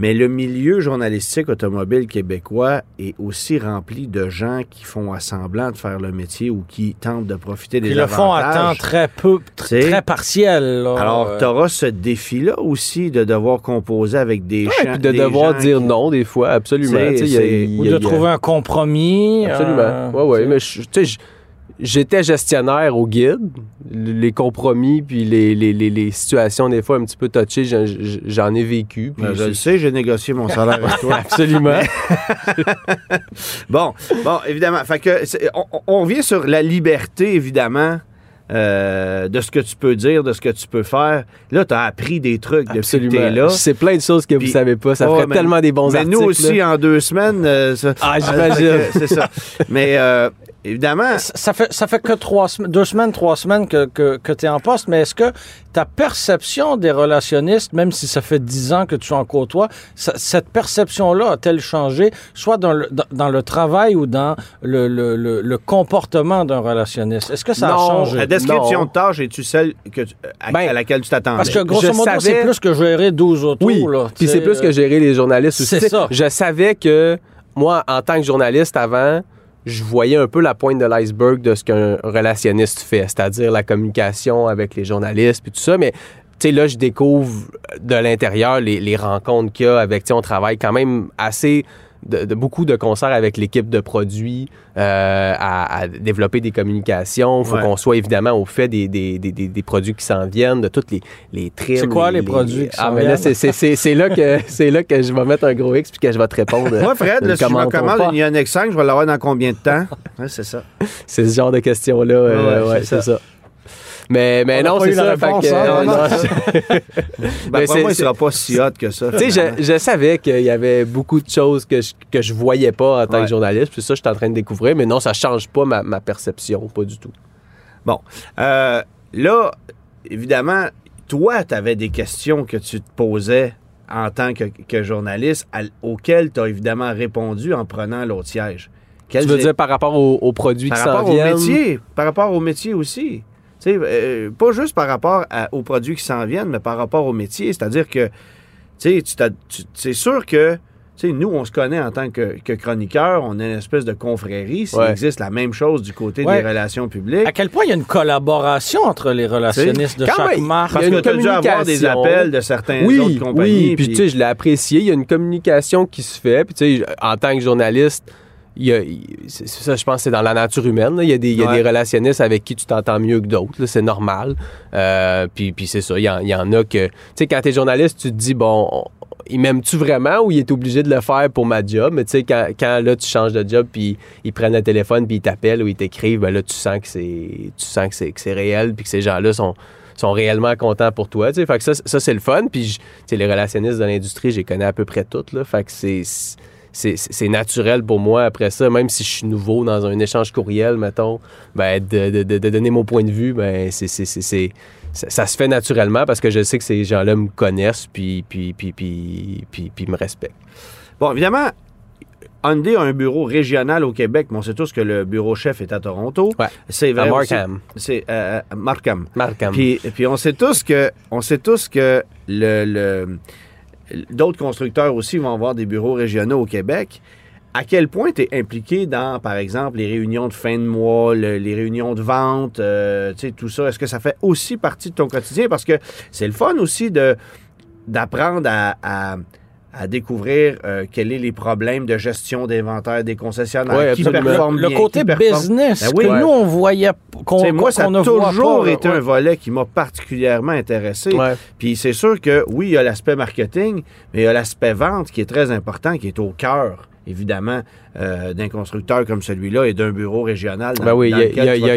Mais le milieu journalistique automobile québécois est aussi rempli de gens qui font à semblant de faire le métier ou qui tentent de profiter des Ils le font à temps avantages. très peu, très partiel. là. Alors, Euh, tu auras ce défi-là aussi de devoir composer avec des Ouais, gens. puis de des devoir gens dire qui- non des fois, absolument. Y a- c'est- il y ou a- de y a- trouver un compromis. Absolument. euh, ouais, ouais. t'sais. Mais je- tu sais, je- j'étais gestionnaire au guide. Les compromis puis les, les, les, les situations des fois un petit peu touchées, j'en- ai vécu. puis Ben, je le sais, j'ai négocié mon salaire avec toi. Absolument. Bon, bon, évidemment. Fait que on, revient sur la liberté, évidemment, euh, de ce que tu peux dire, de ce que tu peux faire. Là, tu as appris des trucs depuis que Absolument. tu es là. C'est plein de choses que vous Puis- savez pas. Ça Ouais, ferait mais- tellement des bons Mais articles. nous aussi, là. en deux semaines, euh, ça- Ah, j'imagine. Euh, C'est ça. Mais euh, évidemment, Ça- Ça fait, ça fait que trois semaines, deux semaines, trois semaines que, que, que tu es en poste, mais est-ce que ta perception des relationnistes, même si ça fait dix ans que tu en côtoies, ça- cette perception-là a-t-elle changé, soit dans le, dans, dans le travail ou dans le, le, le, le comportement d'un relationniste? Est-ce que ça Non, a changé? la description Non. de tâche, es-tu celle que tu- à, Ben, à laquelle tu t'attendais? Parce que grosso je modo, c'est plus que gérer 12 autos. Oui, puis c'est plus que gérer les journalistes aussi. c'est ça. Je savais que moi, en tant que journaliste avant, je voyais un peu la pointe de l'iceberg de ce qu'un relationniste fait, c'est-à-dire la communication avec les journalistes puis tout ça, mais tu sais, là, je découvre de l'intérieur les, rencontres qu'il y a avec, tu on travaille quand même assez, de, de- beaucoup de concerts avec l'équipe de produits euh, à, à développer des communications. Il faut Ouais. qu'on soit évidemment au fait des, des, des, des- produits qui s'en viennent, de toutes les, les trims. C'est quoi les produits qui Ah, mais là, c'est- là, que- c'est là que je vais mettre un gros X puis que je vais te répondre. Moi, Fred, là, si je me commande une Ioniq 5, je vais l'avoir dans combien de temps? Ouais, c'est ça. C'est ce genre de questions-là. euh, c'est ça. Mais, mais On non, c'est ça. réponse, fait que, hein, euh, non. Ben, moi, il sera pas si hot que ça. Tu sais, je, je savais qu'il y avait beaucoup de choses que je, que je voyais pas en tant Ouais. que journaliste. Puis ça, je suis en train de découvrir. Mais non, ça change pas ma, ma perception, pas du tout. Bon. Euh, là, évidemment, toi, tu avais des questions que tu te posais en tant que, que journaliste à- auxquelles tu as évidemment répondu en prenant l'autre siège. Quelles tu veux dire par rapport aux, aux produits par qui s'en rapport au métier, par rapport au métier aussi. Euh, pas juste par rapport à- aux produits qui s'en viennent, mais par rapport au métier. C'est-à-dire que, tu sais, c'est sûr que, tu sais, nous, on se connaît en tant que, que chroniqueur, on est une espèce de confrérie. S'il Ouais. existe la même chose du côté Ouais. des relations publiques. À quel point il y a une collaboration entre les relationnistes de Quand chaque même, marque? Parce Il y a que une tu as dû avoir des appels de certains Oui, autres compagnies. oui. Puis, tu sais, je l'ai apprécié. Il y a une communication qui se fait. Puis, tu sais, en tant que journaliste, il y a- ça, je pense, que c'est dans la nature humaine. là. Il y a, des, il y a Ouais. des relationnistes avec qui tu t'entends mieux que d'autres. C'est normal. Euh, puis, puis c'est ça. Il y, en, il y en a que. Tu sais, quand t'es journaliste, tu te dis, bon, on- il m'aime-tu vraiment ou il est obligé de le faire pour ma job? Mais tu sais, quand, quand là, tu changes de job, puis ils prennent le téléphone, puis ils t'appellent ou ils t'écrivent, ben là, tu sens que c'est tu sens que c'est, que c'est réel, puis que ces gens-là sont sont réellement contents pour toi. tu sais. Fait que ça, ça c'est le fun. Puis, je- tu sais, les relationnistes de l'industrie, je les connais à peu près toutes. Là. Fait que c'est, c'est, naturel pour moi après ça, même si je suis nouveau dans un échange courriel, mettons, ben, de, de- de- donner mon point de vue, ben, c'est, ça, se fait naturellement parce que je sais que ces gens-là me connaissent puis, puis, puis, puis, puis, puis me respectent. Bon, évidemment, Hyundai a un bureau régional au Québec, mais on sait tous que le bureau chef est à Toronto. Ouais. C'est vrai Markham. C'est euh, à Markham. Markham. Puis, puis on sait tous que on sait tous que le, le- d'autres constructeurs aussi vont avoir des bureaux régionaux au Québec. À quel point tu es impliqué dans, par exemple, les réunions de fin de mois, le- les réunions de vente, euh, tout ça? Est-ce que ça fait aussi partie de ton quotidien? Parce que c'est le fun aussi d'apprendre à- à découvrir euh, quels sont les problèmes de gestion d'inventaire des concessionnaires, Ouais, qui performent le bien, côté qui business Ben oui. que Ouais. nous, on voyait, qu'on moi, qu'on ça a toujours pas, été un volet qui m'a particulièrement intéressé. Ouais. Puis c'est sûr que oui, il y a l'aspect marketing, mais il y a l'aspect vente qui est très important, qui est au cœur, évidemment, euh, d'un constructeur comme celui-là et d'un bureau régional. Dans, Ben oui, il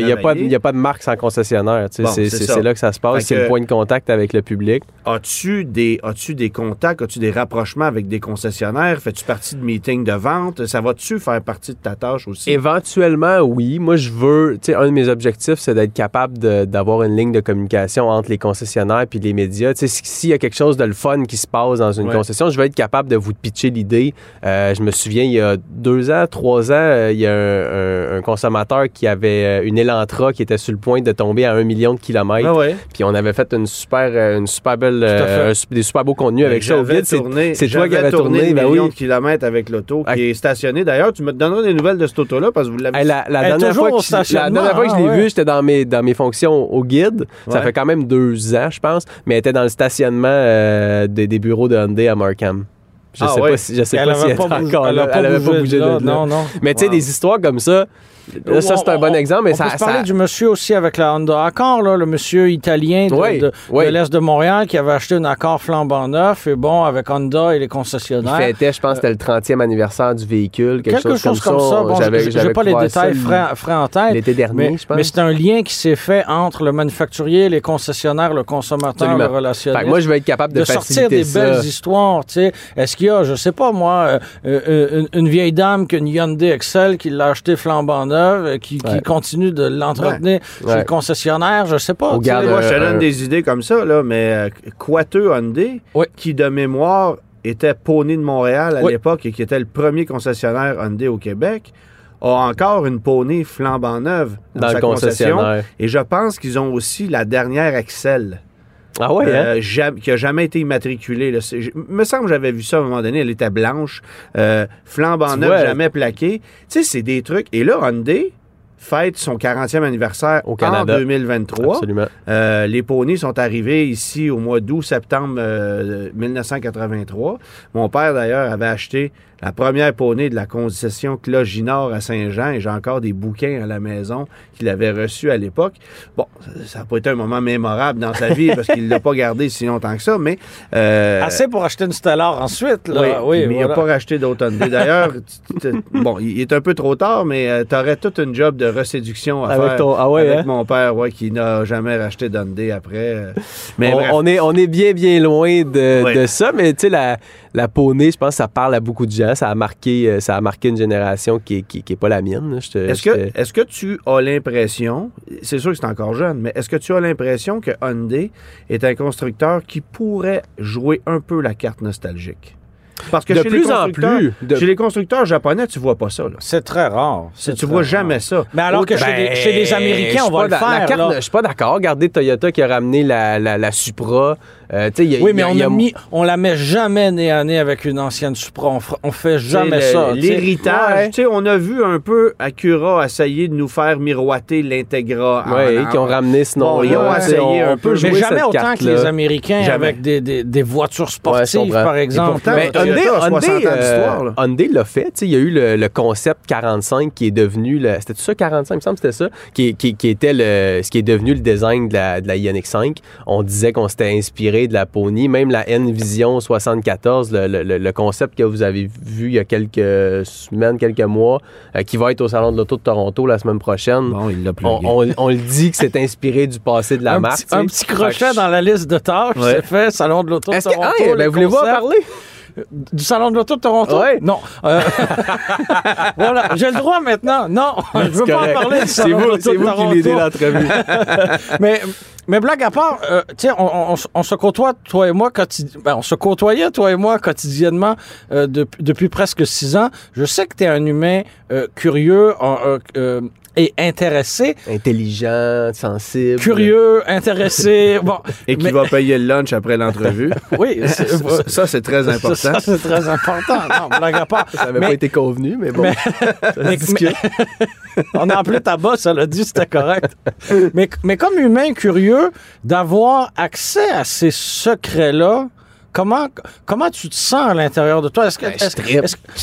n'y a, pas de- marque sans concessionnaire. Bon, c'est, là que ça se passe. C'est le point de contact avec le public. As-tu des, as-tu des contacts, as-tu des rapprochements avec des concessionnaires? Fais-tu partie de meetings de vente? Ça va-tu faire partie de ta tâche aussi? Éventuellement, oui. Moi, je veux. Tu sais, un de mes objectifs, c'est d'être capable d'avoir une ligne de communication entre les concessionnaires puis les médias. Tu sais, si- s'il y a quelque chose de le fun qui se passe dans une Ouais. concession, je vais être capable de vous pitcher l'idée. Euh, je me souviens, il y a deux ans, trois ans, euh, il y a un, un- un consommateur qui avait euh, une Elantra qui était sur le point de tomber à un million de kilomètres. Ah ouais. Puis on avait fait une super, euh, une super belle, euh, un des super beaux contenus avec ça au. C'est- tourné- toi qui avais tourné, des ben millions oui. de kilomètres avec l'auto Ah. qui est stationné. D'ailleurs, tu me donneras des nouvelles de cette auto-là parce que vous l'avez Hey, la, la dernière fois que, je- la stationnement, dernière fois que je l'ai hein, vue, j'étais dans mes, dans mes fonctions au guide. Ça fait quand même deux ans, je pense. Mais elle était dans le stationnement euh, des, des bureaux de Hyundai à Markham. Je Ah, sais ouais. pas si, je sais Elle pas si elle pas est bougé, encore elle là. Elle avait pas bougé de là. là. Non, non. Mais tu sais, des histoires comme ça, là, ça, c'est un bon On- exemple. Mais on ça, peut se parler ça- du monsieur aussi avec la Honda Accord, là, le monsieur italien de, Oui, de- oui. de l'Est de Montréal qui avait acheté un Accord flambant neuf et bon, avec Honda et les il concessionnaires. fêtait, je pense, c'était le 30e anniversaire du véhicule. Quelque, Quelque chose, comme ça. Bon, j'ai j'avais pas les détails frais, en tête. L'été dernier, Mais, je pense. mais c'est un lien qui s'est fait entre le manufacturier, les concessionnaires, le consommateur, Absolument. le que moi, je vais être capable de, de sortir des ça. belles histoires. Est-ce qu'il y a, je sais pas moi, euh, euh, une, une vieille dame qui a une Hyundai Excel qui l'a acheté flambant neuve, euh, qui, continue de l'entretenir chez Ouais. le concessionnaire, je sais pas. Moi, je te Euh, donne euh, des idées comme ça, là, mais euh, Quateux Hyundai, Oui. qui de mémoire était Pony de Montréal à Oui. l'époque et qui était le premier concessionnaire Hyundai au Québec, a encore une Pony flambant neuve dans, Dans sa le concession. concessionnaire. Et je pense qu'ils ont aussi la dernière Excel. Ah ouais, hein? euh, qui a jamais été immatriculée. me semble que j'avais vu ça à un moment donné. Elle était blanche, euh, flambant neuve, jamais plaquée. Tu sais, c'est des trucs. Et là, Hyundai fête son 40e anniversaire Au Canada. en 2023. Absolument. Euh, les poneys sont arrivés ici au mois d'août-septembre euh, 1983. Mon père, d'ailleurs, avait acheté la première poney de la concession Cloginor à Saint-Jean et j'ai encore des bouquins à la maison qu'il avait reçus à l'époque. Bon, ça n'a pas été un moment mémorable dans sa vie parce qu'il ne l'a pas gardé si longtemps que ça, mais... euh, Assez pour acheter une Stellar ensuite, là. oui, Oui, mais il n'a pas racheté Hyundai. D'ailleurs, bon, il est un peu trop tard, mais tu aurais toute une job de reséduction à Avec faire ton- ah ouais, avec hein? mon père, ouais, qui n'a jamais racheté d'Hyundai après. euh. Mais on, est, on est bien, bien loin de, de ça, mais tu sais, la, la poney, je pense que ça parle à beaucoup de gens. Ça a marqué, euh, ça a marqué une génération qui n'est qui, qui est pas la mienne. Est-ce que, est-ce que tu as l'impression, c'est sûr que c'est encore jeune, mais est-ce que tu as l'impression que Hyundai est un constructeur qui pourrait jouer un peu la carte nostalgique? Parce que De chez plus les en constructeurs, plus, de- chez les constructeurs japonais, tu vois pas ça. C'est très rare. Tu, très vois rare. jamais ça. Mais alors que chez, les, chez les je Américains, on va pas le faire. Je suis pas d'accord. Regardez Toyota qui a ramené la, la, la Supra. Euh, y a- Oui, y mais a- on y a mis, on la met jamais nez à nez avec une ancienne Supra. On, on fait jamais ça. L'héritage. Ouais. On a vu un peu Acura essayer de nous faire miroiter l'Integra. en- qui ont ramené ce Bon, nom ils ont essayé un peu, Mais jamais autant que les Américains Jamais. avec des, des, des voitures sportives, par exemple. pourtant, Mais Toyota Hyundai, a 60 ans Hyundai, d'histoire, là. euh, Hyundai l'a fait. Il y a eu le, le concept 45 qui est devenu. le- C'était ça, 45, il me semble que c'était ça, qui, qui- qui était le, ce qui est devenu le design de la, de la Ioniq 5. On disait qu'on s'était inspiré de la Pony. Même la N-Vision 74, le, le- le- le concept que vous avez vu il y a quelques semaines, quelques mois, euh, qui va être au Salon de l'Auto de Toronto la semaine prochaine. Bon, il l'a On, on- on le dit que c'est inspiré du passé de la un, marque. petit, un petit crochet dans la liste de tâches, Ouais. c'est fait, Salon de l'Auto de Est-ce que, Toronto. ah, ben, voulez-vous en parler? Du Salon de l'Auto de Toronto? Ouais. Non. Euh, voilà, j'ai le droit maintenant. Non, je veux pas en parler du C'est Salon de vous, l'Auto c'est de vous qui Toronto. l'idée l'entrevue. mais, mais blague à part, euh, tu sais, on, on- on- se côtoie, toi et moi, ben, on se côtoyait, toi et moi, quotidiennement euh, dep- depuis presque six ans. Je sais que tu es un humain euh, curieux euh, euh, et intéressé. Intelligent, sensible. Curieux, intéressé. Bon, Et qui mais- va payer le lunch après l'entrevue. oui, c'est- ça, ça, c'est très important. Ça, c'est très important. Non, blague à part. Ça n'avait Mais- pas été convenu, mais bon. mais- ça. On a appelé ta boss, elle a dit que c'était correct. mais, mais comme humain curieux, d'avoir accès à ces secrets-là, comment, comment tu te sens à l'intérieur de toi? Est-ce que Ben, est-ce- est-ce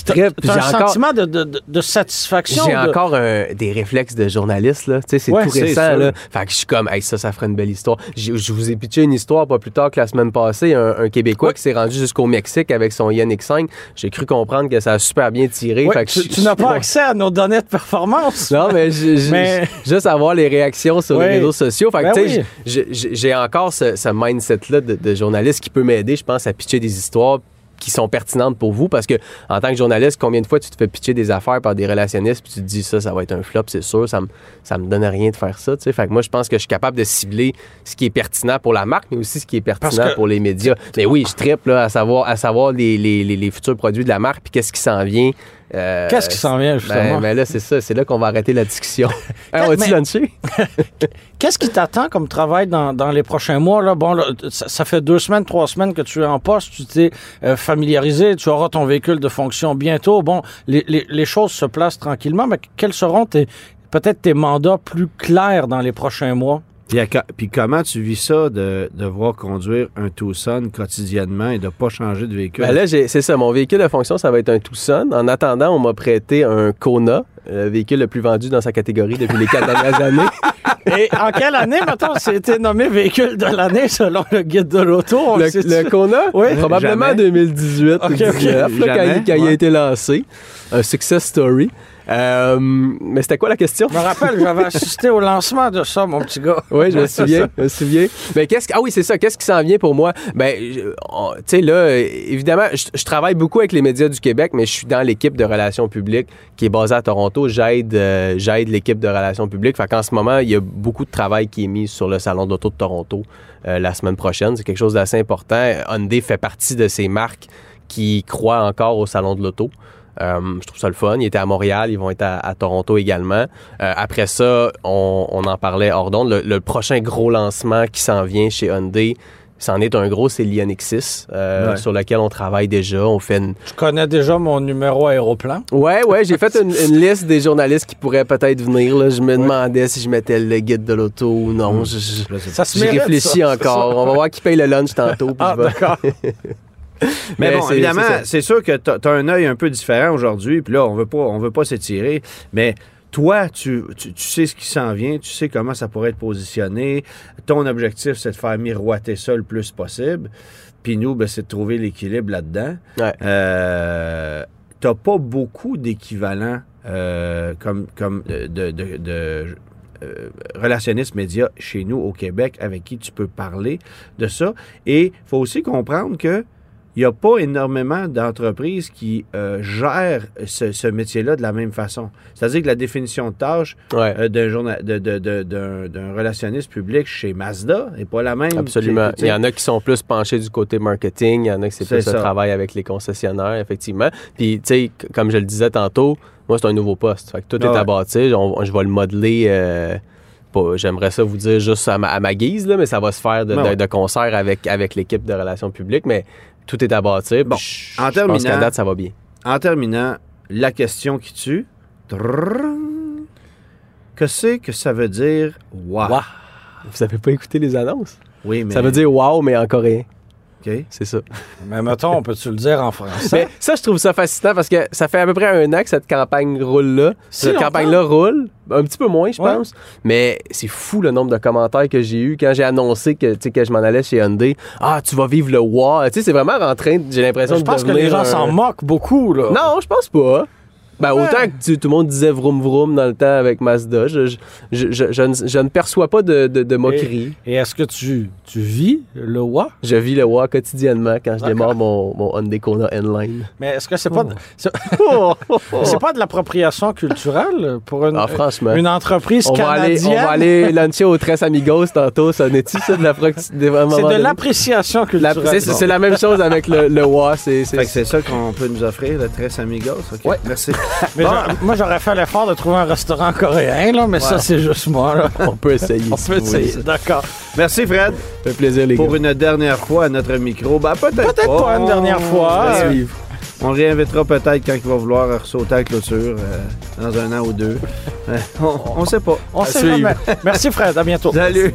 que trippe. t'as un encore- sentiment de, de, satisfaction? J'ai de- encore un- des réflexes de journaliste, là. Tu sais, c'est Ouais, tout récent, là. Fait que je suis comme, hey, ça, ça ferait une belle histoire. Je vous ai pitché une histoire pas plus tard que la semaine passée. Un, un Québécois Ouais. qui s'est rendu jusqu'au Mexique avec son Ioniq 5. J'ai cru comprendre que ça a super bien tiré. Ouais, Fait que tu, tu n'as pas accès à nos données de performance. Non, mais, je- je- Mais- juste avoir les réactions sur les réseaux sociaux. Fait que, Ben tu sais, oui. j'ai encore ce, ce mindset-là de, de journaliste qui peut m'aider, je pense, à pitcher des histoires qui sont pertinentes pour vous parce que en tant que journaliste, combien de fois tu te fais pitcher des affaires par des relationnistes puis tu te dis ça, ça va être un flop, c'est sûr, ça me, ça me donne rien de faire ça, tu sais. Fait que moi, je pense que je suis capable de cibler ce qui est pertinent pour la marque, mais aussi ce qui est pertinent pour les médias. Mais oui, je triple là, à savoir, à savoir les, les, les, les futurs produits de la marque puis qu'est-ce qui s'en vient. Euh, Qu'est-ce qui s'en vient, justement? ben, ben là, c'est ça. C'est là qu'on va arrêter la discussion. Hein, on? Qu'est-ce qui t'attend comme travail dans, dans les prochains mois? Là? Bon, là, ça, ça fait deux semaines, trois semaines que tu es en poste, tu t'es euh, familiarisé, tu auras ton véhicule de fonction bientôt. Bon, les, les- les choses se placent tranquillement, mais quels seront tes peut-être tes mandats plus clairs dans les prochains mois? Puis, puis comment tu vis ça de devoir conduire un Tucson quotidiennement et de pas changer de véhicule? Ben là, c'est ça. Mon véhicule de fonction, ça va être un Tucson. En attendant, on m'a prêté un Kona, le véhicule le plus vendu dans sa catégorie depuis les quatre dernières années. Et en quelle année, maintenant, été nommé véhicule de l'année selon le guide de l'auto? Le, Kona, Oui. probablement Jamais. 2018 Ok, ou ok. 19, là, quand, il, quand il a été lancé. Un success story. Euh, mais c'était quoi la question? Je me rappelle, j'avais assisté au lancement de ça, mon petit gars. Oui, je me souviens, je me souviens. Mais qu'est-ce que- ah oui, c'est ça. Qu'est-ce qui s'en vient pour moi? Ben, tu sais là, évidemment, je, je travaille beaucoup avec les médias du Québec, mais je suis dans l'équipe de relations publiques qui est basée à Toronto. J'aide, euh, j'aide l'équipe de relations publiques. Fait qu'en ce moment, il y a beaucoup de travail qui est mis sur le salon d'auto de Toronto euh, la semaine prochaine. C'est quelque chose d'assez important. Hyundai fait partie de ces marques qui croient encore au salon de l'auto. Euh, je trouve ça le fun. Ils étaient à Montréal, ils vont être à, à Toronto également. Euh, après ça, on, on en parlait hors d'onde. Le, le prochain gros lancement qui s'en vient chez Hyundai, c'en est un gros, c'est l'Ioniq 6, euh, Ouais. sur lequel on travaille déjà. On fait une... Je connais déjà mon numéro aéroplan. Ouais, ouais, j'ai fait une, une liste des journalistes qui pourraient peut-être venir. Là. Je me demandais si je mettais le guide de l'auto ou non. Je- je- Je. Ça se J'ai mérite, réfléchi ça. encore. On va voir qui paye le lunch tantôt. Ah, d'accord. mais, bon, évidemment, c'est sûr que tu as un œil un peu différent aujourd'hui, puis là, on veut pas, on veut pas s'étirer, mais toi, tu, tu, sais ce qui s'en vient, tu sais comment ça pourrait être positionné. Ton objectif, c'est de faire miroiter ça le plus possible. Puis nous, ben, c'est de trouver l'équilibre là-dedans. Ouais. Euh, T'as pas beaucoup d'équivalents euh, comme, comme de, de, de, euh, chez nous au Québec avec qui tu peux parler de ça. Et il faut aussi comprendre que il n'y a pas énormément d'entreprises qui euh, gèrent ce, métier-là de la même façon. C'est-à-dire que la définition de tâche euh, d'un, d'un, relationniste public chez Mazda n'est pas la même. Absolument. il y en a qui sont plus penchés du côté marketing, il y en a qui c'est, plus ça. le travail avec les concessionnaires, effectivement. Puis, tu sais, comme je le disais tantôt, moi, c'est un nouveau poste. Fait que tout est à bâtir. Je vais le modeler. Euh, j'aimerais ça vous dire juste à ma, guise, là, mais ça va se faire de, ben de concert avec, avec l'équipe de relations publiques. Mais tout est à. Bon, en terminant, la question qui tue. Que c'est que ça veut dire wow? wow. Vous avez pas écouté les annonces? Oui, mais. Ça veut dire wow, mais en coréen. OK. C'est ça. Mais mettons, on peut-tu le dire en français? Mais ça, je trouve ça fascinant parce que ça fait à peu près un an que cette campagne roule-là. Si cette campagne-là roule. Un petit peu moins, je Ouais. pense. Mais c'est fou le nombre de commentaires que j'ai eu quand j'ai annoncé que, que je m'en allais chez Hyundai. Ah, tu vas vivre le WOW. Tu sais, c'est vraiment en train, j'ai l'impression de je pense que les gens un- s'en moquent beaucoup, là. Non, je pense pas. Ben, Ouais. autant que tu- tout le monde disait vroom vroom dans le temps avec Mazda, je, je, je, je- je ne, je ne perçois pas de, de, de moquerie. Et est-ce que tu, tu vis le WA? Je vis le WOW quotidiennement quand je démarre mon, mon Hyundai Kona N-Line. Mais est-ce que c'est pas, de- c'est c'est pas de l'appropriation culturelle pour une, Ah, franchement. une entreprise On va, aller, canadienne? on va aller luncher au Tres Amigos tantôt. Ça n'est-tu ça de C'est de l'appréciation La- culturelle. c'est, c'est la même chose avec le, le WOW. C'est, que c'est ça qu'on peut nous offrir, le Tres Amigos. OK. Ouais. Merci. Mais Bon. moi, j'aurais fait l'effort de trouver un restaurant coréen, là, mais ça, c'est juste moi. Là. on peut essayer. On si peut essayer. D'accord. Merci, Fred. Ça fait plaisir, les Pour gars. une dernière fois à notre micro. Ben, peut-être Peut-être pas une On- dernière fois. Suivre. on réinvitera peut-être quand il va vouloir sauter à la clôture euh, dans un an ou deux. Euh, on, on sait pas. On À sait suivre. jamais. Merci, Fred. À bientôt. Salut.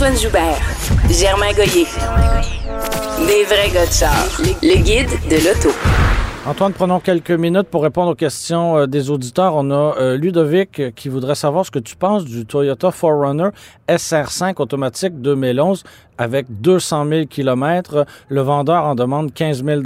Antoine Joubert, Germain Goyer. Des vrais gars de char. Le guide de l'auto. Antoine, prenons quelques minutes pour répondre aux questions euh, des auditeurs. On a euh, Ludovic euh, qui voudrait savoir ce que tu penses du Toyota 4Runner SR5 automatique 2011 avec 200 000 km. Le vendeur en demande 15 000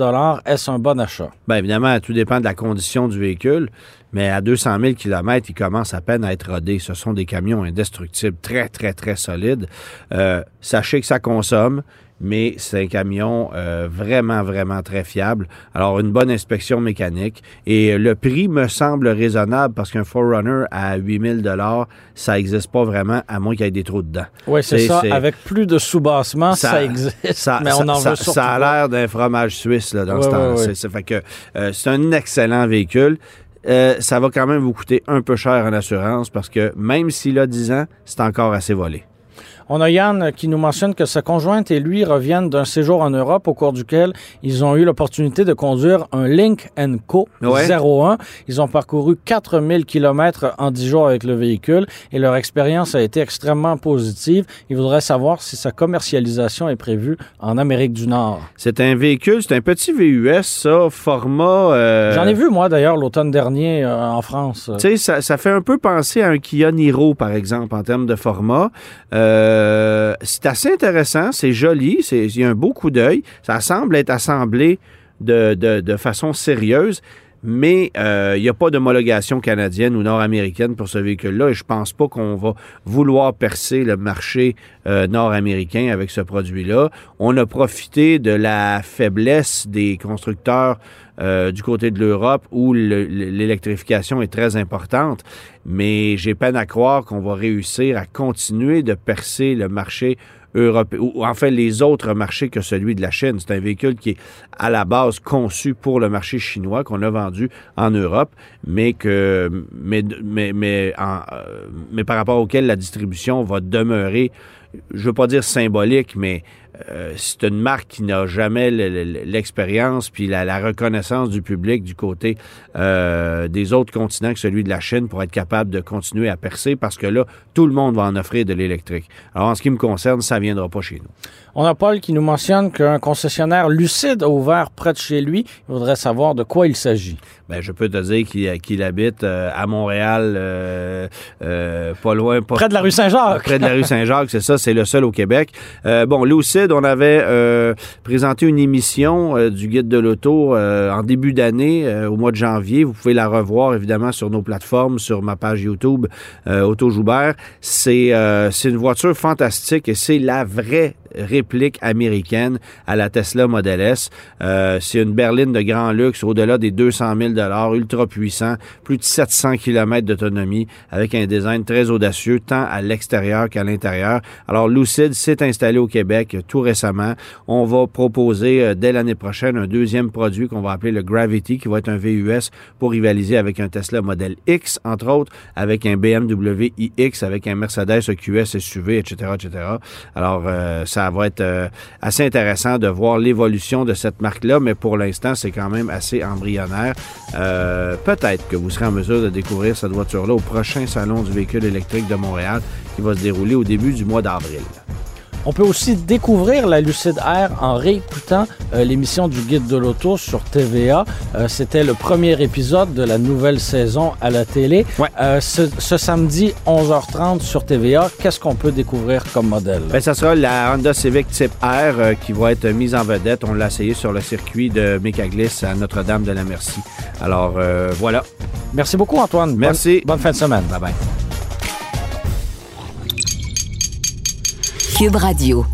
Est-ce un bon achat? Bien évidemment, tout dépend de la condition du véhicule, mais à 200 000 km, il commence à peine à être rodé. Ce sont des camions indestructibles, très, très, très solides. Euh, sachez que ça consomme, mais c'est un camion euh, vraiment, vraiment très fiable. Alors, une bonne inspection mécanique. Et le prix me semble raisonnable parce qu'un Forerunner à 8 000 ça n'existe pas vraiment, à moins qu'il y ait des trous dedans. Oui, c'est ça. Avec plus de sous-bassement, ça, existe. ça, mais on ça- en ça- veut ça a l'air d'un fromage suisse là, dans ce temps-là. ouais, ouais. C'est- fait que euh, c'est un excellent véhicule. Euh, ça va quand même vous coûter un peu cher en assurance parce que même s'il a 10 ans, c'est encore assez volé. On a Yann qui nous mentionne que sa conjointe et lui reviennent d'un séjour en Europe au cours duquel ils ont eu l'opportunité de conduire un Link Co Ouais. 01. Ils ont parcouru 4000 km en 10 jours avec le véhicule et leur expérience a été extrêmement positive. Ils voudraient savoir si sa commercialisation est prévue en Amérique du Nord. C'est un véhicule, c'est un petit VUS, ça, format. euh, J'en ai vu, moi, d'ailleurs, l'automne dernier euh, en France. Tu sais, ça, ça fait un peu penser à un Kia Niro, par exemple, en termes de format. Euh, c'est assez intéressant, c'est joli, il y a un beau coup d'œil. Ça semble être assemblé de façon sérieuse, mais euh, il n'y a pas d'homologation canadienne ou nord-américaine pour ce véhicule-là et je pense pas qu'on va vouloir percer le marché euh, nord-américain avec ce produit-là. On a profité de la faiblesse des constructeurs euh, du côté de l'Europe où le- le- l'électrification est très importante, mais j'ai peine à croire qu'on va réussir à continuer de percer le marché européen, ou en fait les autres marchés que celui de la Chine. C'est un véhicule qui est à la base conçu pour le marché chinois qu'on a vendu en Europe, mais que mais mais euh, mais par rapport auquel la distribution va demeurer je veux pas dire symbolique, mais euh, c'est une marque qui n'a jamais le- le- l'expérience puis la, la reconnaissance du public du côté euh, des autres continents que celui de la Chine pour être capable de continuer à percer parce que là, tout le monde va en offrir de l'électrique. Alors, en ce qui me concerne, ça viendra pas chez nous. On a Paul qui nous mentionne qu'un concessionnaire lucide a ouvert près de chez lui. Il voudrait savoir de quoi il s'agit. Ben, je peux te dire qu'il qu'il habite euh, à Montréal, euh, euh, pas loin, pas Près de la rue Saint-Jacques. Près de la rue Saint-Jacques, c'est ça, c'est le seul au Québec. Euh, bon, Lucide, on avait euh, présenté une émission euh, du Guide de l'auto euh, en début d'année, au mois de janvier. Vous pouvez la revoir, évidemment, sur nos plateformes, sur ma page YouTube, Auto Joubert. C'est une voiture fantastique et c'est la vraie réplique américaine à la Tesla Model S. Euh, c'est une berline de grand luxe au-delà des 200 000 ultra puissant, plus de 700 km d'autonomie, avec un design très audacieux, tant à l'extérieur qu'à l'intérieur. Alors, Lucid s'est installé au Québec euh, tout récemment. On va proposer euh, dès l'année prochaine un deuxième produit qu'on va appeler le Gravity, qui va être un VUS pour rivaliser avec un Tesla Model X, entre autres, avec un BMW iX, avec un Mercedes EQS SUV, etc., etc. Alors, euh, ça va être euh, assez intéressant de voir l'évolution de cette marque-là, mais pour l'instant, c'est quand même assez embryonnaire. Euh, Peut-être que vous serez en mesure de découvrir cette voiture-là au prochain Salon du véhicule électrique de Montréal qui va se dérouler au début du mois d'avril. On peut aussi découvrir la Lucid Air en réécoutant euh, l'émission du Guide de l'auto sur TVA. Euh, C'était le premier épisode de la nouvelle saison à la télé. Ouais. Euh, ce, ce samedi, 11h30 sur TVA, qu'est-ce qu'on peut découvrir comme modèle? Ben, ça sera la Honda Civic Type R qui va être mise en vedette. On l'a essayé sur le circuit de Mécaglis à Notre-Dame de la Merci. Alors, voilà. Merci beaucoup, Antoine. Bonne- Merci. bonne fin de semaine. Bye Radio.